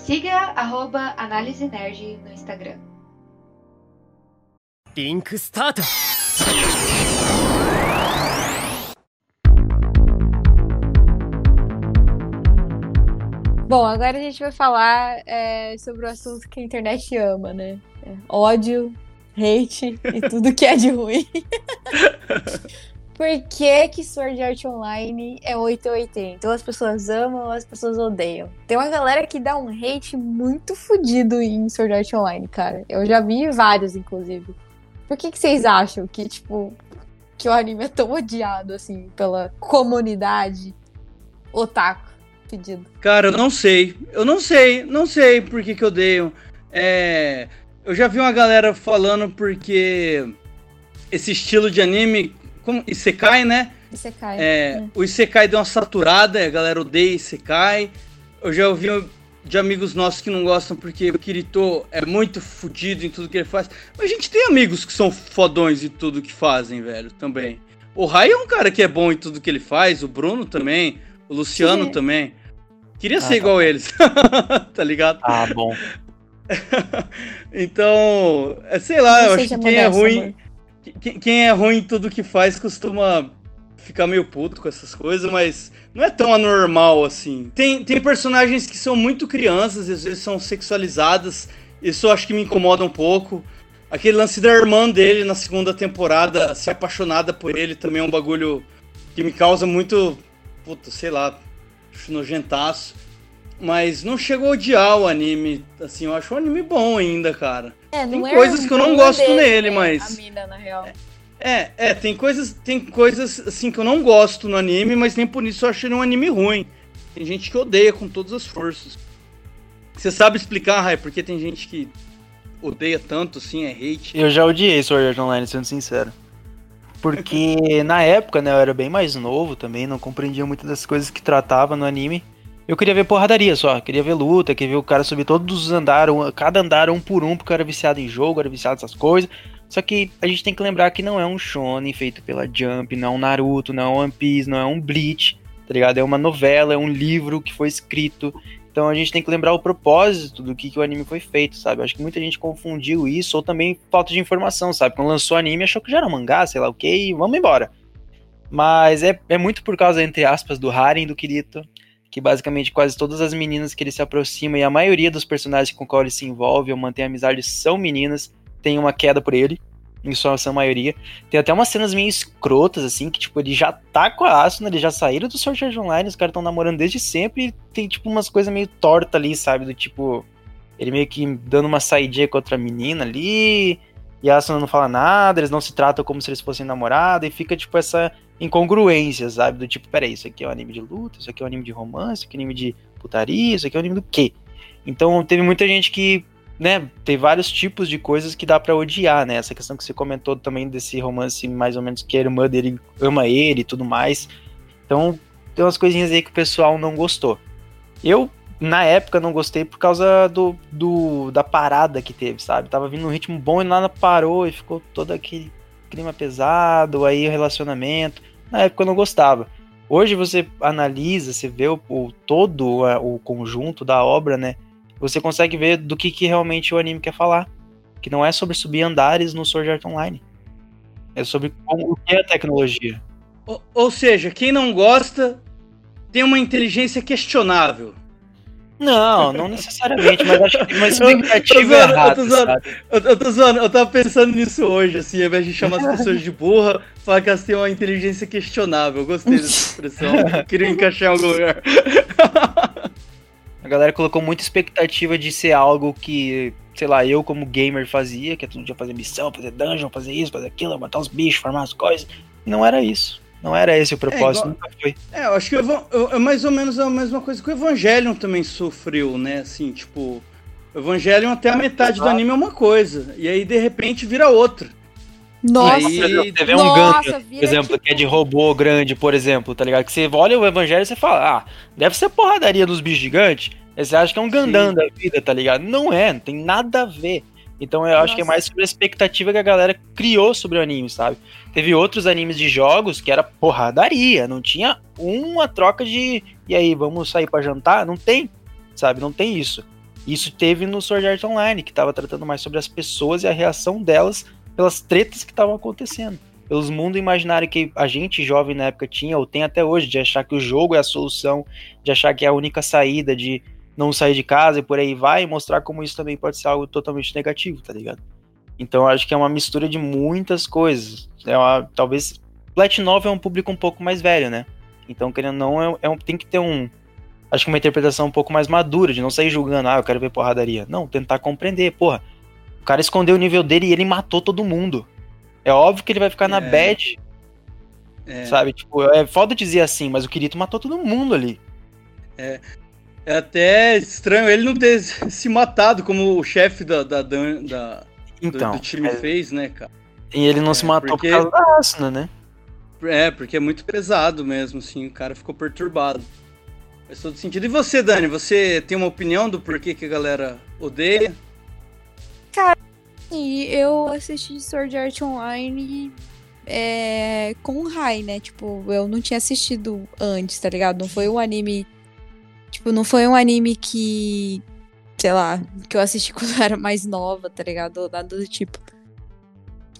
Siga arroba Análise Nerd no Instagram. リンクスタート Bom, agora a gente vai falar é, sobre o assunto que a internet ama, né? É, ódio, hate e tudo que é de ruim. (laughs) Por que que Sword Art Online é 880? Então as pessoas amam ou as pessoas odeiam? Tem uma galera que dá um hate muito fodido em Sword Art Online, cara. Eu já vi vários, inclusive. Por que que vocês acham que, tipo, que o anime é tão odiado, assim, pela comunidade otaku? Pedido. Cara, eu não sei. Eu não sei. Não sei por que, que odeiam. É... Eu já vi uma galera falando porque esse estilo de anime. Como... Isekai, né? Isekai. É, né? O Isekai deu uma saturada, a galera odeia Isekai. Eu já ouvi de amigos nossos que não gostam porque o Kirito é muito fodido em tudo que ele faz. Mas a gente tem amigos que são fodões em tudo que fazem, velho, também. O Rai é um cara que é bom em tudo que ele faz, o Bruno também, o Luciano Sim. também. Queria Ah, ser tá igual eles, (laughs) tá ligado? Ah, bom. (laughs) Então, é, sei lá, Não eu acho que quem é ruim, amor. Quem, é ruim em tudo que faz costuma ficar meio puto com essas coisas, mas não é tão anormal assim. Tem, tem personagens que são muito crianças, às vezes são sexualizadas, isso eu acho que me incomoda um pouco. Aquele lance da irmã dele na segunda temporada, ser apaixonada por ele, também é um bagulho que me causa muito, puta, sei lá, nojentaço. Mas não chegou a odiar o anime, assim, eu acho um anime bom ainda, cara. É, tem é coisas que eu não gosto dele, nele, né, mas- A mina, na real. É, é, tem coisas, tem coisas assim que eu não gosto no anime, mas nem por isso eu acho ele um anime ruim. Tem gente que odeia com todas as forças. Você sabe explicar, Rai, porque tem gente que odeia tanto, assim, é hate. Eu já odiei Sword Art Online, sendo sincero. Porque (laughs) na época, né, eu era bem mais novo também, não compreendia muito das coisas que tratava no anime. Eu queria ver porradaria só, queria ver luta, queria ver o cara subir todos os andares, um- cada andar um por um, porque eu era viciado em jogo, era viciado nessas coisas. Só que a gente tem que lembrar que não é um shonen feito pela Jump, não é um Naruto, não é um One Piece, não é um Bleach, tá ligado? É uma novela, é um livro que foi escrito. Então a gente tem que lembrar o propósito do que, que o anime foi feito, sabe? Acho que muita gente confundiu isso, ou também falta de informação, sabe? Quando lançou o anime, achou que já era mangá, sei lá o que, e vamos embora. Mas é, é muito por causa, entre aspas, do Harem do Kirito, que basicamente quase todas as meninas que ele se aproxima e a maioria dos personagens com qual ele se envolve ou mantém amizade são meninas, tem uma queda por ele, em sua sua maioria. Tem até umas cenas meio escrotas, assim, que tipo, ele já tá com a Asuna, eles já saíram do Sword Art Online, os caras estão namorando desde sempre e tem tipo umas coisas meio tortas ali, sabe? Do tipo, ele meio que dando uma saidinha com outra menina ali, e a Asuna não fala nada, eles não se tratam como se eles fossem namorada, e fica tipo essa incongruência, sabe? Do tipo, peraí, isso aqui é um anime de luta, isso aqui é um anime de romance, isso aqui é um anime de putaria, isso aqui é um anime do quê? Então teve muita gente que, né, tem vários tipos de coisas que dá pra odiar, né? Essa questão que você comentou também desse romance mais ou menos que a irmã dele ama ele e tudo mais. Então tem umas coisinhas aí que o pessoal não gostou. Eu, na época, não gostei por causa do, do da parada que teve, sabe? Tava vindo um ritmo bom e nada parou e ficou todo aquele clima pesado, aí o relacionamento. Na época eu não gostava. Hoje você analisa, você vê o, o todo o conjunto da obra, né? Você consegue ver do que, que realmente o anime quer falar. Que não é sobre subir andares no Sword Art Online. É sobre como, o que é a tecnologia. Ou, ou seja, quem não gosta tem uma inteligência questionável. Não, não necessariamente, mas acho que tem uma expectativa eu, errada, eu tô, zoando, eu, eu tô zoando, eu tava pensando nisso hoje, assim, ao invés de chamar as pessoas de burra, falar que elas têm uma inteligência questionável. Eu gostei dessa (laughs) expressão, queria encaixar em algum lugar. A galera colocou muita expectativa de ser algo que, sei lá, eu como gamer fazia, que é todo dia fazer missão, fazer dungeon, fazer isso, fazer aquilo, matar os bichos, farmar as coisas. Não era isso. Não era esse o propósito, é, igual, nunca foi. É, eu acho que é mais ou menos a mesma coisa que o Evangelion também sofreu, né? Assim, tipo, o Evangelion até a metade do anime é uma coisa, e aí de repente vira outra. Nossa, aí, você vê um Gundam, por exemplo, tipo... que é de robô grande, por exemplo, tá ligado? Que você olha o Evangelho e você fala, ah, deve ser porradaria dos bichos gigantes. Aí você acha que é um Gundam Sim. da vida, tá ligado? Não é, não tem nada a ver. Então eu Nossa. acho que é mais sobre a expectativa que a galera criou sobre o anime, sabe? Teve outros animes de jogos que era porradaria, não tinha uma troca de e aí, vamos sair para jantar? Não tem, sabe? Não tem isso. Isso teve no Sword Art Online, que tava tratando mais sobre as pessoas e a reação delas pelas tretas que estavam acontecendo. Pelos mundos imaginários que a gente jovem na época tinha, ou tem até hoje, de achar que o jogo é a solução, de achar que é a única saída, de não sair de casa e por aí vai, e mostrar como isso também pode ser algo totalmente negativo, tá ligado? Então eu acho que é uma mistura de muitas coisas. É uma, talvez. Novel é um público um pouco mais velho, né? Então, querendo ou não, é, é um, tem que ter um. Acho que uma interpretação um pouco mais madura, de não sair julgando, ah, eu quero ver porradaria. Não, tentar compreender, porra. O cara escondeu o nível dele e ele matou todo mundo. É óbvio que ele vai ficar é. na bad. É. Sabe? Tipo, é foda dizer assim, mas o Kirito matou todo mundo ali. É. É até estranho ele não ter se matado como o chefe da, da, da então, do, do, time é... fez, né, cara? E ele não é, se matou porque... por causa da Asuna, né? É, porque é muito pesado mesmo, assim, o cara ficou perturbado. Faz todo sentido. E você, Dani, você tem uma opinião do porquê que a galera odeia? Cara, eu assisti Sword Art Online é, com Rai, né? Tipo, eu não tinha assistido antes, tá ligado? Não foi um anime Tipo, não foi um anime que. Sei lá, que eu assisti (laughs) quando eu era mais nova, tá ligado? Ou nada do tipo.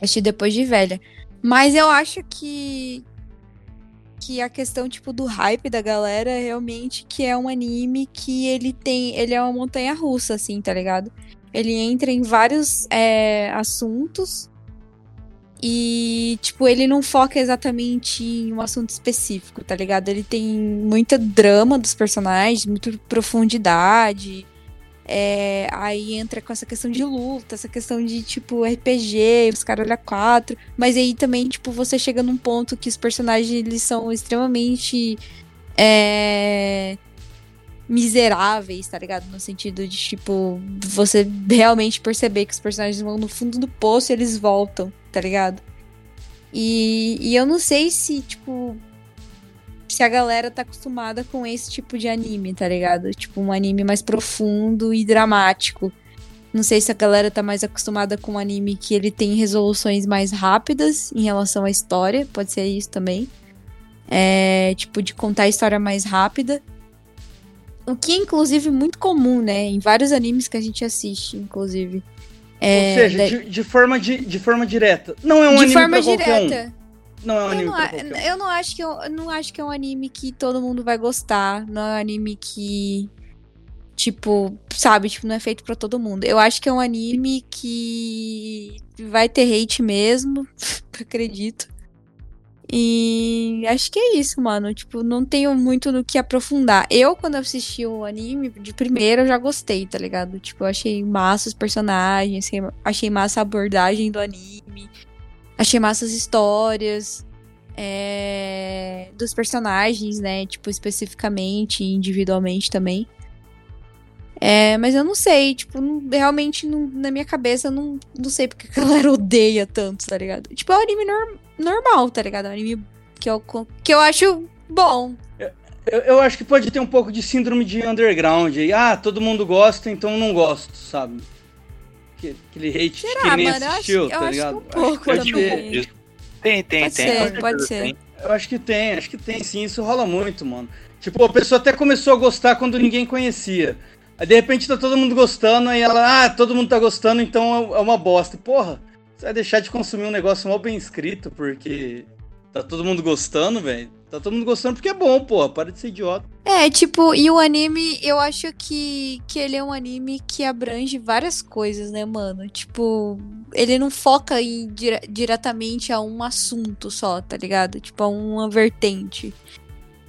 Assisti depois de velha. Mas eu acho que. Que a questão, tipo, do hype da galera é realmente que é um anime que ele tem. Ele é uma montanha russa, assim, tá ligado? Ele entra em vários é, assuntos e, tipo, ele não foca exatamente em um assunto específico, tá ligado? Ele tem muita drama dos personagens, muita profundidade. É, aí entra com essa questão de luta, essa questão de, tipo, RPG, os caras olham quatro. Mas aí também, tipo, você chega num ponto que os personagens, eles são extremamente... É, miseráveis, tá ligado? No sentido de, tipo, você realmente perceber que os personagens vão no fundo do poço e eles voltam, tá ligado? E, e eu não sei se, tipo, se a galera tá acostumada com esse tipo de anime, tá ligado? Tipo, um anime mais profundo e dramático. Não sei se a galera tá mais acostumada com um anime que ele tem resoluções mais rápidas em relação à história, pode ser isso também. É, tipo, de contar a história mais rápida. O que é, inclusive, muito comum, né? Em vários animes que a gente assiste, inclusive. É, Ou seja, de, de, forma de, de forma direta. Não é um de anime forma direta. Um. Não é um eu anime não, eu não acho que eu, eu, não acho que é um anime que todo mundo vai gostar. Não é um anime que tipo, sabe, tipo, não é feito para todo mundo. Eu acho que é um anime que vai ter hate mesmo, (laughs) acredito. E acho que é isso, mano. Tipo, não tenho muito no que aprofundar. Eu, quando assisti o anime, de primeira eu já gostei, tá ligado? Tipo, eu achei massa os personagens, achei massa a abordagem do anime, achei massa as histórias é, dos personagens, né? Tipo, especificamente, individualmente também. É, mas eu não sei, tipo, não, realmente não, na minha cabeça eu não, não sei porque a galera (laughs) odeia tanto, tá ligado? Tipo, é um anime norm, normal, tá ligado? É um anime que eu, que eu acho bom. Eu, eu, acho que pode ter um pouco de síndrome de underground aí. Ah, todo mundo gosta, então não gosto, sabe? Aquele hate Será, que nem mano? assistiu, acho, tá ligado? Acho um pouco acho também. Tem, tem, Pode tem. ser, pode ser. tem. Eu acho que tem, acho que tem sim, isso rola muito, mano. Tipo, a pessoa até começou a gostar quando ninguém conhecia. Aí de repente tá todo mundo gostando, aí ela, ah, todo mundo tá gostando, então é uma bosta. Porra, você vai deixar de consumir um negócio mal bem escrito porque tá todo mundo gostando, velho? Tá todo mundo gostando porque é bom, porra, para de ser idiota. É, tipo, e o anime, eu acho que, que ele é um anime que abrange várias coisas, né, mano? Tipo, ele não foca em, dire- diretamente a um assunto só, tá ligado? Tipo, a uma vertente.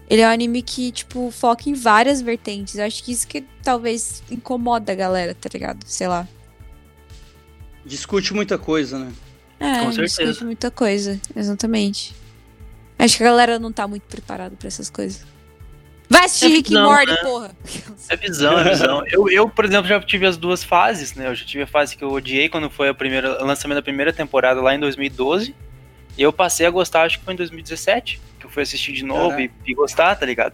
Ele é um anime que, tipo, foca em várias vertentes. Eu acho que isso que talvez incomoda a galera, tá ligado? Sei lá. Discute muita coisa, né? É, Com discute certeza. muita coisa, exatamente. Acho que a galera não tá muito preparada pra essas coisas. Vai assistir É Rick visão, Morty, né? porra! É visão, é visão. Eu, eu, por exemplo, já tive as duas fases, né? Eu já tive a fase que eu odiei quando foi o lançamento da primeira temporada lá em 2012. E eu passei a gostar, acho que foi em 2017, que eu fui assistir de novo e, e gostar, tá ligado?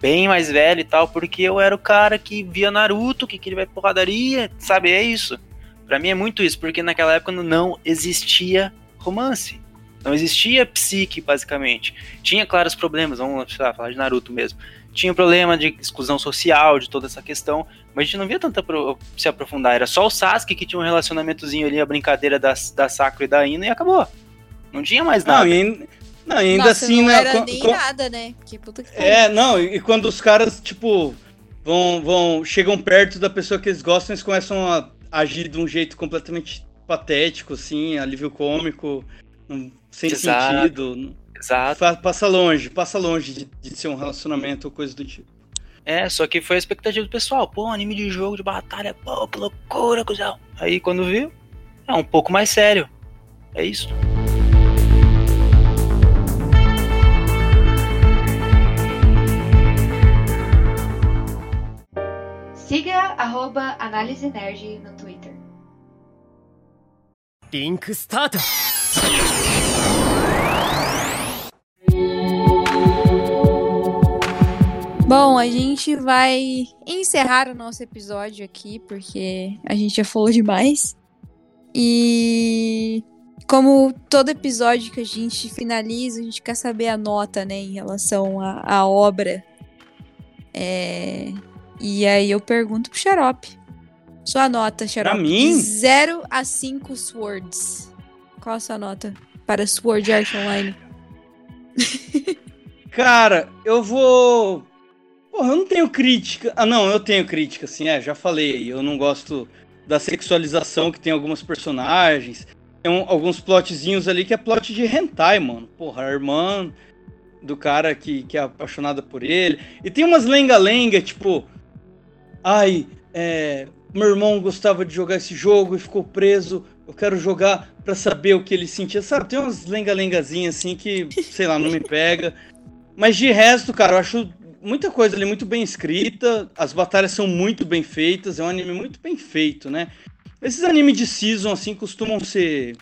Bem mais velho e tal, porque eu era o cara que via Naruto, que queria ver porradaria, sabe? É isso. Pra mim é muito isso, porque naquela época não existia romance. Não existia psique, basicamente. Tinha claros problemas, vamos lá, falar de Naruto mesmo. Tinha problema de exclusão social, de toda essa questão, mas a gente não via tanto apro- se aprofundar. Era só o Sasuke que tinha um relacionamentozinho ali, a brincadeira da, da Sakura e da Ina, e acabou. Não tinha mais nada. Não, e, ainda- não, e ainda Nossa, assim, não né? era nem quan- nada, né? Que puta que. É, não, e quando os caras, tipo, vão, vão, chegam perto da pessoa que eles gostam, eles começam a agir de um jeito completamente patético, assim, alívio cômico, não- sem Exato. sentido. Exato. Fa- Passa longe, passa longe de, de ser um relacionamento ou coisa do tipo. É, só que foi a expectativa do pessoal. Pô, um anime de jogo, de batalha, pô, que loucura, cuzão. Aí quando viu, é um pouco mais sério. É isso. Siga arroba Análise Nerd no Twitter. Link Start! Bom, a gente vai encerrar o nosso episódio aqui, porque a gente já falou demais. E como todo episódio que a gente finaliza, a gente quer saber a nota, né, em relação à obra. É, e aí eu pergunto pro Xarope. Sua nota, Xarope. mim? De 0 a 5 swords. Qual a sua nota para Sword Art Online? (laughs) Cara, eu vou. Porra, eu não tenho crítica. Ah, não, eu tenho crítica, assim, é, já falei. Eu não gosto da sexualização que tem algumas personagens. Tem um- alguns plotzinhos ali que é plot de hentai, mano. Porra, a irmã do cara que, que é apaixonada por ele. E tem umas lenga-lenga, tipo. Ai, é. Meu irmão gostava de jogar esse jogo e ficou preso. Eu quero jogar pra saber o que ele sentia. Sabe, tem umas lenga-lengazinhas assim que, sei lá, não me pega. Mas de resto, cara, eu acho muita coisa ali muito bem escrita. As batalhas são muito bem feitas. É um anime muito bem feito, né? Esses animes de season, assim, costumam ser.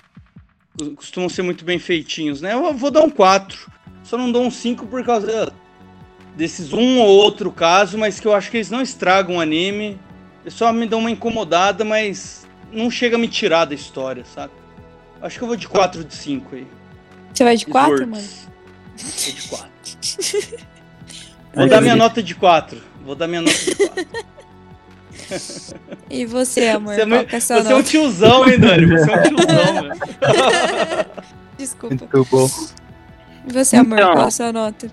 Costumam ser muito bem feitinhos, né? Eu vou dar um 4. Só não dou um 5 por causa desses um ou outro caso, mas que eu acho que eles não estragam o anime. Eles só me dão uma incomodada, mas não chega a me tirar da história, sabe? Acho que eu vou de 4 de 5 aí. Você vai de 4, Swords. mano? Vou de 4. Vou dar minha nota de 4. Vou dar minha nota de 4. E você, amor? Você é, qual muito- que é você é um nota? tiozão, hein, Dani? Você é um tiozão, (laughs) velho. Desculpa. Muito bom. E você, amor? Então. Qual a sua nota?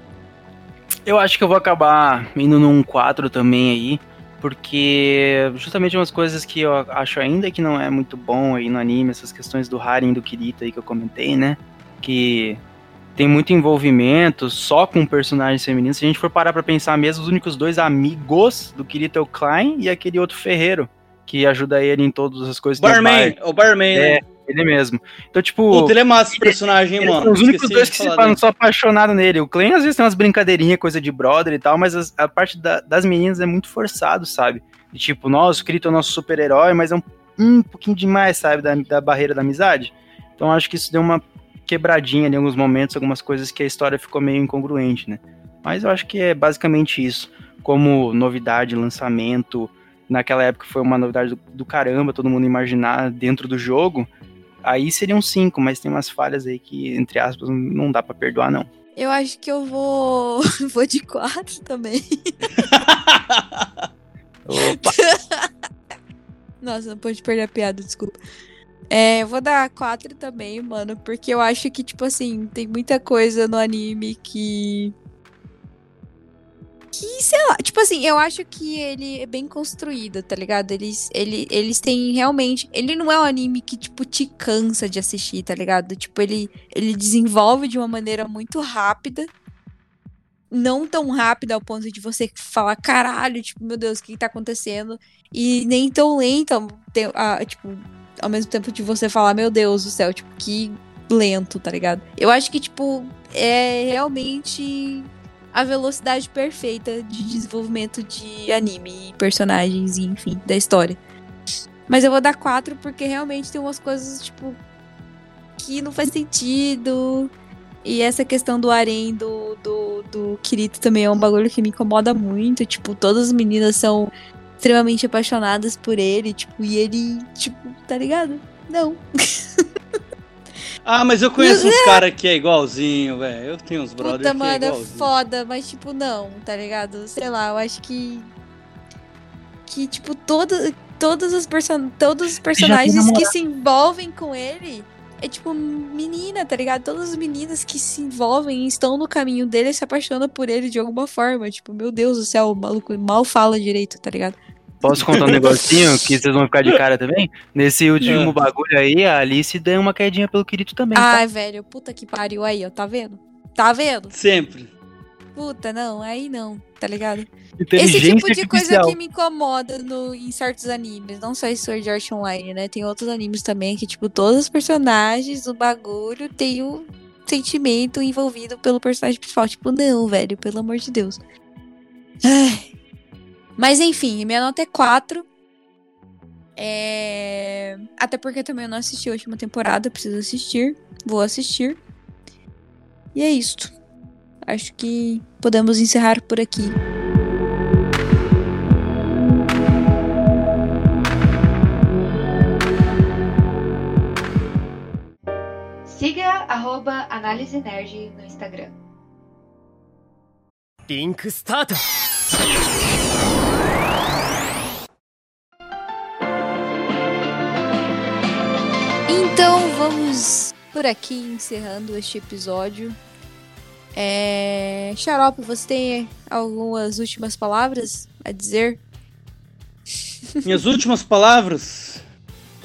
Eu acho que eu vou acabar indo num 4 também aí, porque justamente umas coisas que eu acho ainda que não é muito bom aí no anime, essas questões do Harem e do Kirito aí que eu comentei, né? Que tem muito envolvimento só com personagens femininos. Se a gente for parar pra pensar mesmo, os únicos dois amigos do Kirito é o Klein e aquele outro Ferreiro, que ajuda ele em todas as coisas Barman, bar. o Barman, né? É, ele mesmo. Então, tipo, Puta, ele é massa esse personagem, hein, eles mano. são os únicos dois que se falam só apaixonado nele. O Clay às vezes tem umas brincadeirinhas, coisa de brother e tal, mas as- a parte da- das meninas é muito forçado, sabe? E tipo, nossa, o Kirito é o nosso super-herói, mas é um, um pouquinho demais, sabe? Da, da barreira da amizade. Então acho que isso deu uma quebradinha em alguns momentos, algumas coisas que a história ficou meio incongruente, né? Mas eu acho que é basicamente isso. Como novidade, lançamento, naquela época foi uma novidade do, do caramba, todo mundo imaginar dentro do jogo. Aí seria um 5, mas tem umas falhas aí que, entre aspas, não dá pra perdoar, não. Eu acho que eu vou. (laughs) vou de 4 também. Opa, (laughs) Nossa, não pode perder a piada, desculpa. É, eu vou dar 4 também, mano, porque eu acho que, tipo assim, tem muita coisa no anime que. Que, sei lá, tipo assim, eu acho que ele é bem construído, tá ligado? Eles, ele, eles têm realmente. Ele não é um anime que, tipo, te cansa de assistir, tá ligado? Tipo, ele, ele desenvolve de uma maneira muito rápida. Não tão rápida ao ponto de você falar, caralho, tipo, meu Deus, o que, que tá acontecendo? E nem tão lenta, tipo, ao mesmo tempo de você falar, meu Deus do céu, tipo, que lento, tá ligado? Eu acho que, tipo, é realmente a velocidade perfeita de desenvolvimento de anime e personagens, e, enfim, da história. Mas eu vou dar quatro porque realmente tem umas coisas, tipo, que não faz sentido. E essa questão do harém do, do, do Kirito também é um bagulho que me incomoda muito. Tipo, todas as meninas são extremamente apaixonadas por ele, tipo, e ele, tipo, tá ligado? Não. (laughs) Ah, mas eu conheço uns caras que é igualzinho, velho. Eu tenho uns brothers Puta, que mano, é é igualzinho. foda, mas tipo, não, tá ligado? Sei lá, eu acho que. Que, tipo, todo, todos, os person todos os personagens que se envolvem com ele é tipo menina, tá ligado? Todas as meninas que se envolvem e estão no caminho dele e se apaixonam por ele de alguma forma. Tipo, meu Deus do céu, o maluco mal fala direito, tá ligado? Posso contar um negocinho (laughs) que vocês vão ficar de cara também? Nesse último É. bagulho aí, a Alice deu uma quedinha pelo Kirito também, tá? Ai, velho, puta que pariu aí, ó, tá vendo? Tá vendo? Sempre. Puta, não, aí não, tá ligado? Esse tipo de coisa artificial. que me incomoda no, em certos animes, não só em Sword Art Online, né? Tem outros animes também que, tipo, todos os personagens do bagulho têm o sentimento envolvido pelo personagem principal. Tipo, não, velho, pelo amor de Deus. Ai. Mas enfim, minha nota é 4. É... Até porque também eu não assisti a última temporada, preciso assistir. Vou assistir. E é isto. Acho que podemos encerrar por aqui. Siga arroba Análise Nerd no Instagram. リン Então vamos por aqui encerrando este episódio. É... Xarope, você tem algumas últimas palavras a dizer? Minhas últimas palavras.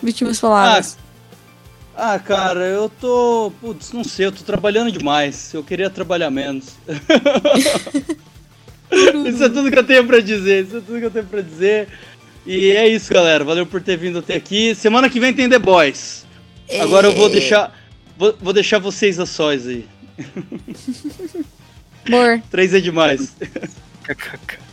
Últimas palavras. Ah, cara, eu tô. Putz, não sei, eu tô trabalhando demais. Eu queria trabalhar menos. (laughs) Isso é tudo que eu tenho pra dizer. Isso é tudo que eu tenho pra dizer. E é isso, galera. Valeu por ter vindo até aqui. Semana que vem tem The Boys. Agora eu vou deixar. Vou, vou deixar vocês a sós aí. Amor, (laughs) Três é demais. (laughs)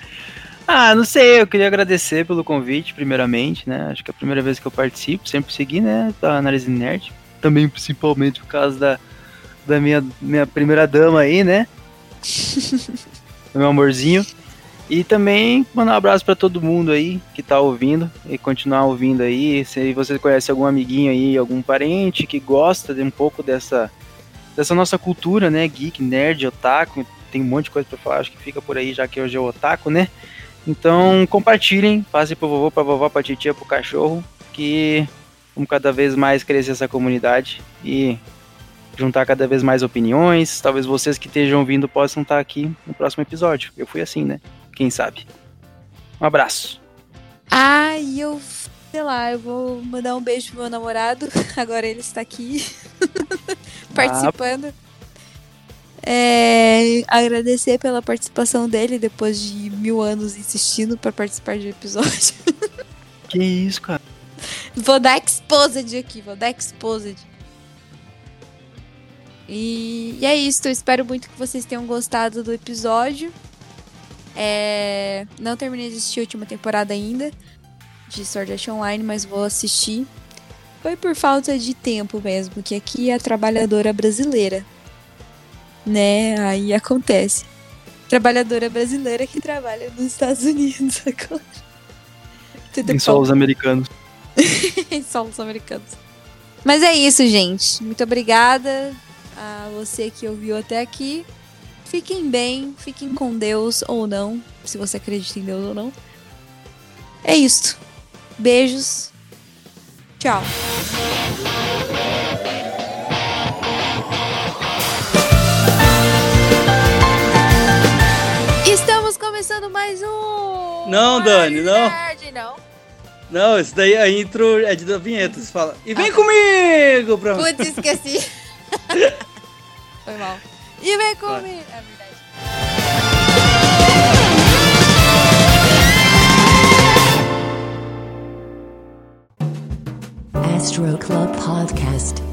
Ah, não sei, eu queria agradecer pelo convite, primeiramente, né? Acho que é a primeira vez que eu participo, sempre segui, né? Da Análise Nerd. Também, principalmente, por causa da, da minha, minha primeira dama aí, né? (laughs) Meu amorzinho. E também mandar um abraço pra todo mundo aí que tá ouvindo e continuar ouvindo aí. Se você conhece algum amiguinho aí, algum parente que gosta de um pouco dessa, dessa nossa cultura, né? Geek, nerd, otaku. Tem um monte de coisa pra falar, acho que fica por aí, já que hoje é o otaku, né? Então compartilhem, passem pro vovô, pra vovó, pra titia, pro cachorro, que vamos cada vez mais crescer essa comunidade e juntar cada vez mais opiniões. Talvez vocês que estejam ouvindo possam estar aqui no próximo episódio. Eu fui assim, né? Quem sabe? Um abraço. Ah, e eu, sei lá, eu vou mandar um beijo pro meu namorado. (laughs) Agora ele está aqui (laughs) participando. É, agradecer pela participação dele depois de mil anos insistindo para participar de um episódio. (laughs) Que isso, cara? Vou dar exposed aqui, vou dar exposed. E, e é isso, eu espero muito que vocês tenham gostado do episódio. É, não terminei de assistir a última temporada ainda de Sword Art Online, mas vou assistir. Foi por falta de tempo mesmo, que aqui é a trabalhadora brasileira. Né? Aí acontece. Trabalhadora brasileira que trabalha nos Estados Unidos (laughs) agora. Tudo Em solos americanos. (laughs) em solos americanos. Mas é isso, gente. Muito obrigada a você que ouviu até aqui. Fiquem bem, fiquem com Deus ou não, se você acredita em Deus ou não. É isso. Beijos. Tchau. Estamos começando mais um. Não, Dani, não. Não. Não, isso daí a intro é de da vinheta. Você fala, e vem Ah, comigo! Pra... Putz, esqueci. (laughs) Foi mal. E vem comigo. É verdade. Astro Club Podcast.